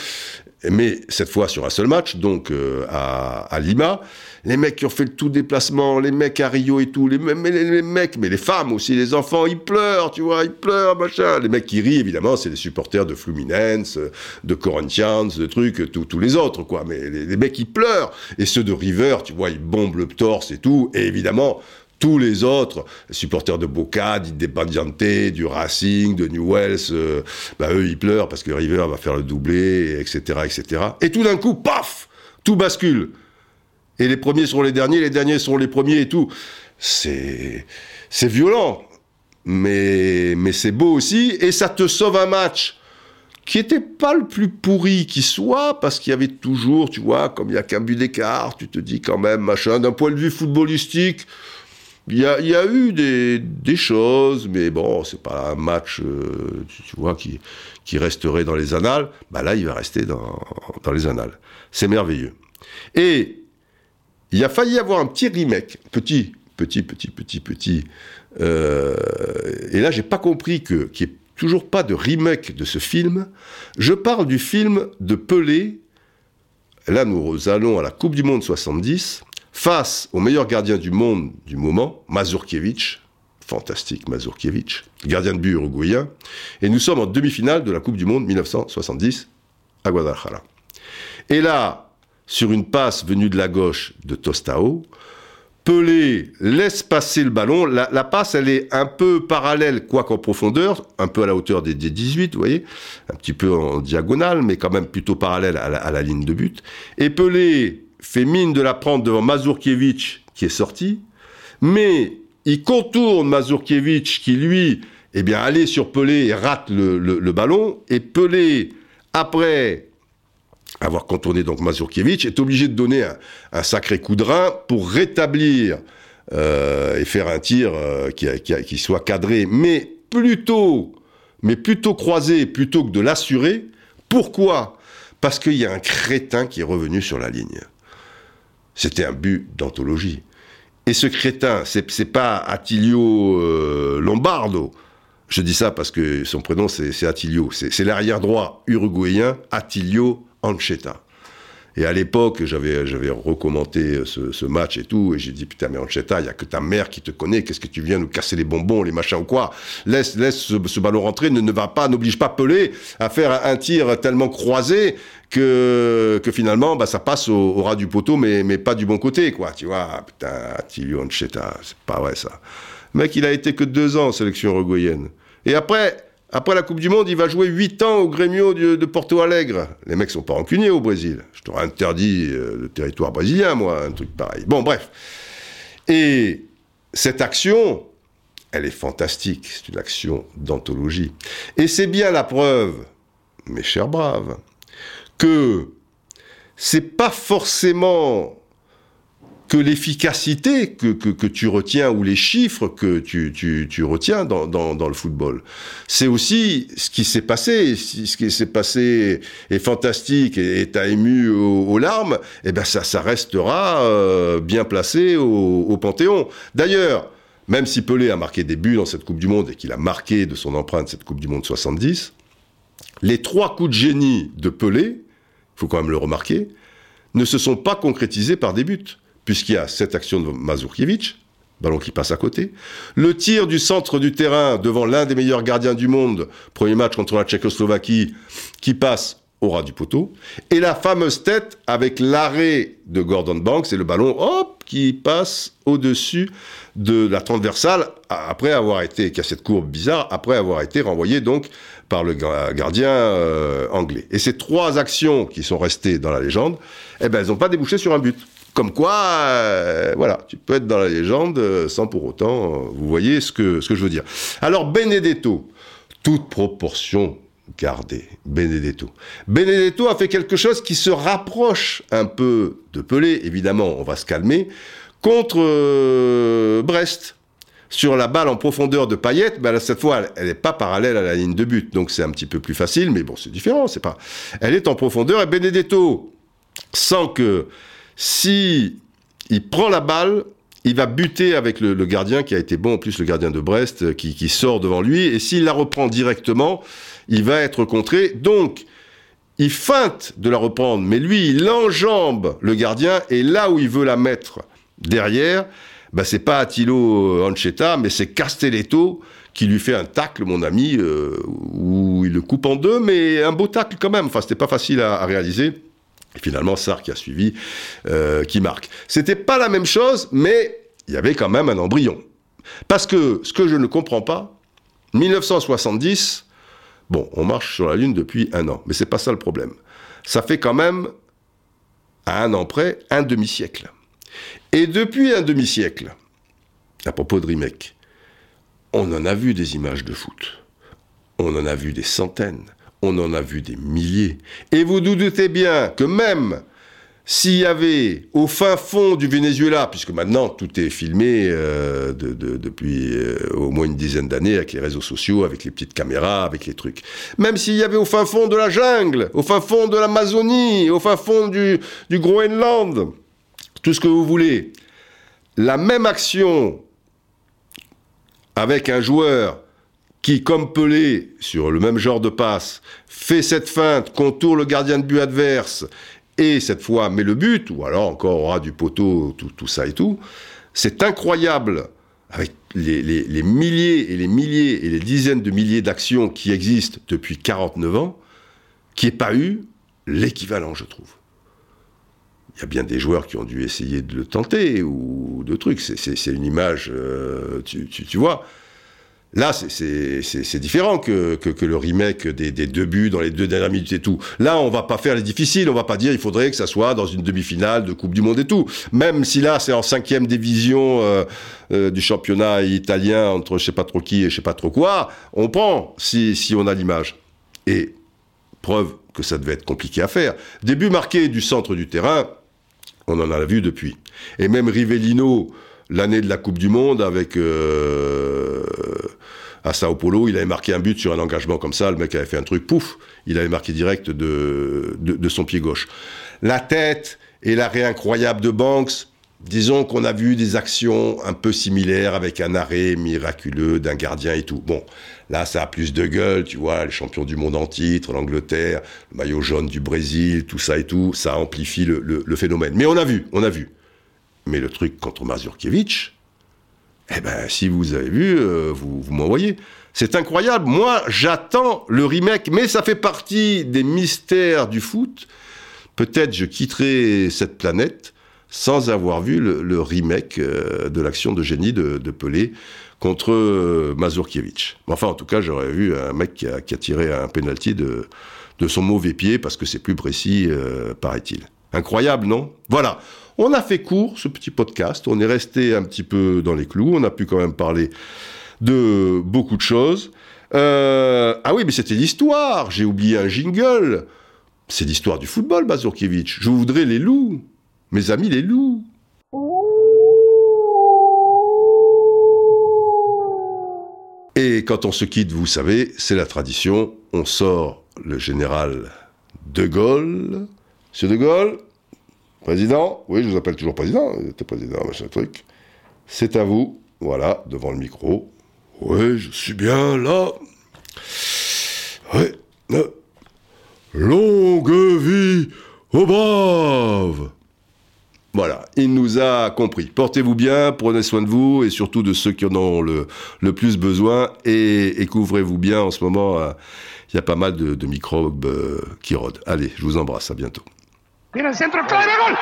mais cette fois sur un seul match, donc euh, à, à, Lima. Les mecs qui ont fait le tout déplacement, les mecs à Rio et tout, les, les, mecs, mais les femmes aussi, les enfants, ils pleurent, tu vois, ils pleurent, machin. Les mecs qui rient, évidemment, c'est les supporters de Fluminense, de Corinthians, de trucs, tous les autres, quoi. Mais les, les mecs, ils pleurent. Et ceux de River, tu vois, ils bombent le torse et tout. Et évidemment, tous les autres, supporters de Boca, d'Independiente, du Racing, de Newells, euh, bah eux ils pleurent parce que River va faire le doublé, etc., etc. Et tout d'un coup, paf, tout bascule. Et les premiers seront les derniers, les derniers seront les premiers et tout. C'est c'est violent, mais mais c'est beau aussi et ça te sauve un match qui était pas le plus pourri qui soit, parce qu'il y avait toujours, tu vois, comme il y a qu'un but d'écart, tu te dis quand même, machin, d'un point de vue footballistique, il y a, eu des, choses, mais bon, c'est pas un match, euh, tu, vois, qui, qui resterait dans les annales. Bah là, il va rester dans, dans les annales. C'est merveilleux. Et il a failli avoir un petit remake, petit, petit, petit, petit, petit. Euh, et là, j'ai pas compris que qu'il n'y ait toujours pas de remake de ce film. Je parle du film de Pelé. Là, nous allons à la Coupe du Monde 70 face au meilleur gardien du monde du moment, Mazurkiewicz, fantastique Mazurkiewicz, gardien de but uruguayen, et nous sommes en demi-finale de la Coupe du Monde 1970 à Guadalajara. Et là, sur une passe venue de la gauche de Tostao, Pelé laisse passer le ballon. La, passe, elle est un peu parallèle, quoi qu'en profondeur, un peu à la hauteur des, 18, vous voyez, un petit peu en diagonale, mais quand même plutôt parallèle à la, à la ligne de but. Et Pelé fait mine de la prendre devant Mazurkiewicz qui est sorti, mais il contourne Mazurkiewicz qui lui, eh bien, allait sur Pelé et rate le, ballon, et Pelé, après avoir contourné donc Mazurkiewicz, est obligé de donner un, sacré coup de rein pour rétablir euh, et faire un tir euh, qui, soit cadré, mais plutôt, mais plutôt croisé plutôt que de l'assurer. Pourquoi? Parce qu'il y a un crétin qui est revenu sur la ligne. C'était un but d'anthologie. Et ce crétin, c'est pas Attilio euh, Lombardo, Je dis ça parce que son prénom, c'est Attilio. C'est l'arrière droit uruguayen Attilio Ancheta. Et à l'époque, j'avais, j'avais recommandé ce, match et tout, et j'ai dit, putain, mais Ancheta, il y a que ta mère qui te connaît, qu'est-ce que tu viens nous casser les bonbons, les machins ou quoi? Laisse, laisse ce, ballon rentrer, ne, va pas, n'oblige pas Pelé à faire un, tir tellement croisé que, que finalement, bah, ça passe au, ras du poteau, mais, mais pas du bon côté, quoi. Tu vois, putain, Attilio Ancheta, c'est pas vrai ça. Mec, il a été que deux ans en sélection uruguayenne. Et après, après la Coupe du Monde, il va jouer 8 ans au Grêmio de, Porto Alegre. Les mecs sont pas rancuniers au Brésil. Je t'aurais interdit euh, le territoire brésilien, moi, un truc pareil. Bon, bref. Et cette action, elle est fantastique. C'est une action d'anthologie. Et c'est bien la preuve, mes chers braves, que c'est pas forcément que l'efficacité que, que, tu retiens ou les chiffres que tu, tu, retiens dans, dans, le football. C'est aussi ce qui s'est passé. Ce qui s'est passé est fantastique et t'a ému aux, larmes, eh ben ça, ça restera euh, bien placé au, au Panthéon. D'ailleurs, même si Pelé a marqué des buts dans cette Coupe du Monde et qu'il a marqué de son empreinte cette Coupe du Monde 70, les trois coups de génie de Pelé, faut quand même le remarquer, ne se sont pas concrétisés par des buts puisqu'il y a cette action de Mazurkiewicz, ballon qui passe à côté. Le tir du centre du terrain devant l'un des meilleurs gardiens du monde, premier match contre la Tchécoslovaquie, qui passe au ras du poteau. Et la fameuse tête avec l'arrêt de Gordon Banks et le ballon, hop, qui passe au-dessus de la transversale après avoir été, qui a cette courbe bizarre, après avoir été renvoyé donc par le gardien euh, anglais. Et ces trois actions qui sont restées dans la légende, eh ben, elles n'ont pas débouché sur un but. Comme quoi, euh, voilà, tu peux être dans la légende euh, sans pour autant, euh, vous voyez ce que, je veux dire. Alors Benedetto, toute proportion gardée, Benedetto. Benedetto a fait quelque chose qui se rapproche un peu de Pelé, évidemment, on va se calmer, contre Brest. Sur la balle en profondeur de Payet, ben cette fois, elle n'est pas parallèle à la ligne de but, donc c'est un petit peu plus facile, mais bon, c'est différent, c'est pas. Elle est en profondeur et Benedetto, sans que si il prend la balle, il va buter avec le, gardien qui a été bon, en plus le gardien de Brest, euh, qui, sort devant lui, et s'il la reprend directement, il va être contré. Donc, il feinte de la reprendre, mais lui, il enjambe le gardien, et là où il veut la mettre derrière, bah, c'est pas Attilo Ancheta, mais c'est Castelletto qui lui fait un tacle, mon ami, euh, où il le coupe en deux, mais un beau tacle quand même. Enfin, c'était pas facile à réaliser. Et finalement, Sarr qui a suivi, euh, qui marque. C'était pas la même chose, mais il y avait quand même un embryon. Parce que ce que je ne comprends pas, 1970, bon, on marche sur la Lune depuis un an, mais c'est pas ça le problème. Ça fait quand même, à un an près, un demi-siècle. Et depuis un demi-siècle, à propos de remake, on en a vu des images de foot. On en a vu des centaines on en a vu des milliers. Et vous doutez bien que même s'il y avait au fin fond du Venezuela, puisque maintenant tout est filmé euh, depuis euh, au moins une dizaine d'années avec les réseaux sociaux, avec les petites caméras, avec les trucs, même s'il y avait au fin fond de la jungle, au fin fond de l'Amazonie, au fin fond du, du Groenland, tout ce que vous voulez, la même action avec un joueur qui, comme Pelé, sur le même genre de passe, fait cette feinte, contourne le gardien de but adverse, et cette fois met le but, ou alors encore aura du poteau, tout, ça et tout, c'est incroyable, avec les, milliers et les milliers et les dizaines de milliers d'actions qui existent depuis 49 ans, qui n'ait pas eu l'équivalent, je trouve. Il y a bien des joueurs qui ont dû essayer de le tenter, ou de trucs, c'est une image, euh, tu vois, Là, c'est différent que, le remake des, deux buts dans les deux dernières minutes et tout. Là, on va pas faire les difficiles, on va pas dire il faudrait que ça soit dans une demi-finale de Coupe du Monde et tout. Même si là, c'est en cinquième division euh, euh, du championnat italien entre je sais pas trop qui et je sais pas trop quoi, on prend si, on a l'image. Et preuve que ça devait être compliqué à faire. Début marqué du centre du terrain, on en a vu depuis. Et même Rivellino, l'année de la Coupe du Monde avec euh, à Sao Paulo, il avait marqué un but sur un engagement comme ça, le mec avait fait un truc, pouf, il avait marqué direct de, de, son pied gauche. La tête et l'arrêt incroyable de Banks, disons qu'on a vu des actions un peu similaires avec un arrêt miraculeux d'un gardien et tout. Bon, là, ça a plus de gueule, tu vois, les champions du monde en titre, l'Angleterre, le maillot jaune du Brésil, tout ça et tout, ça amplifie le, phénomène. Mais on a vu, on a vu. Mais le truc contre Mazurkiewicz, eh ben, si vous avez vu, euh, vous, vous m'envoyez. C'est incroyable. Moi, j'attends le remake, mais ça fait partie des mystères du foot. Peut-être je quitterai cette planète sans avoir vu le, remake euh, de l'action de génie de, Pelé contre euh, Mazurkiewicz. Enfin, en tout cas, j'aurais vu un mec qui a, tiré un penalty de, son mauvais pied parce que c'est plus précis, euh, paraît-il. Incroyable, non? Voilà. On a fait court ce petit podcast. On est resté un petit peu dans les clous. On a pu quand même parler de beaucoup de choses. ah oui, mais c'était l'histoire. J'ai oublié un jingle. C'est l'histoire du football, Mazurkiewicz. Je voudrais les loups. Mes amis les loups. Et quand on se quitte, vous savez, c'est la tradition, on sort le général de Gaulle. Monsieur de Gaulle, président, oui, je vous appelle toujours président, président, machin. C'est à vous, voilà, devant le micro. Oui, je suis bien là. Oui. Longue vie aux braves voilà, il nous a compris. Portez-vous bien, prenez soin de vous et surtout de ceux qui en ont le, plus besoin et, couvrez-vous bien. En ce moment, euh, il y a pas mal de, microbes euh, qui rôdent. Allez, je vous embrasse, à bientôt. Viene el centro, clave, gol.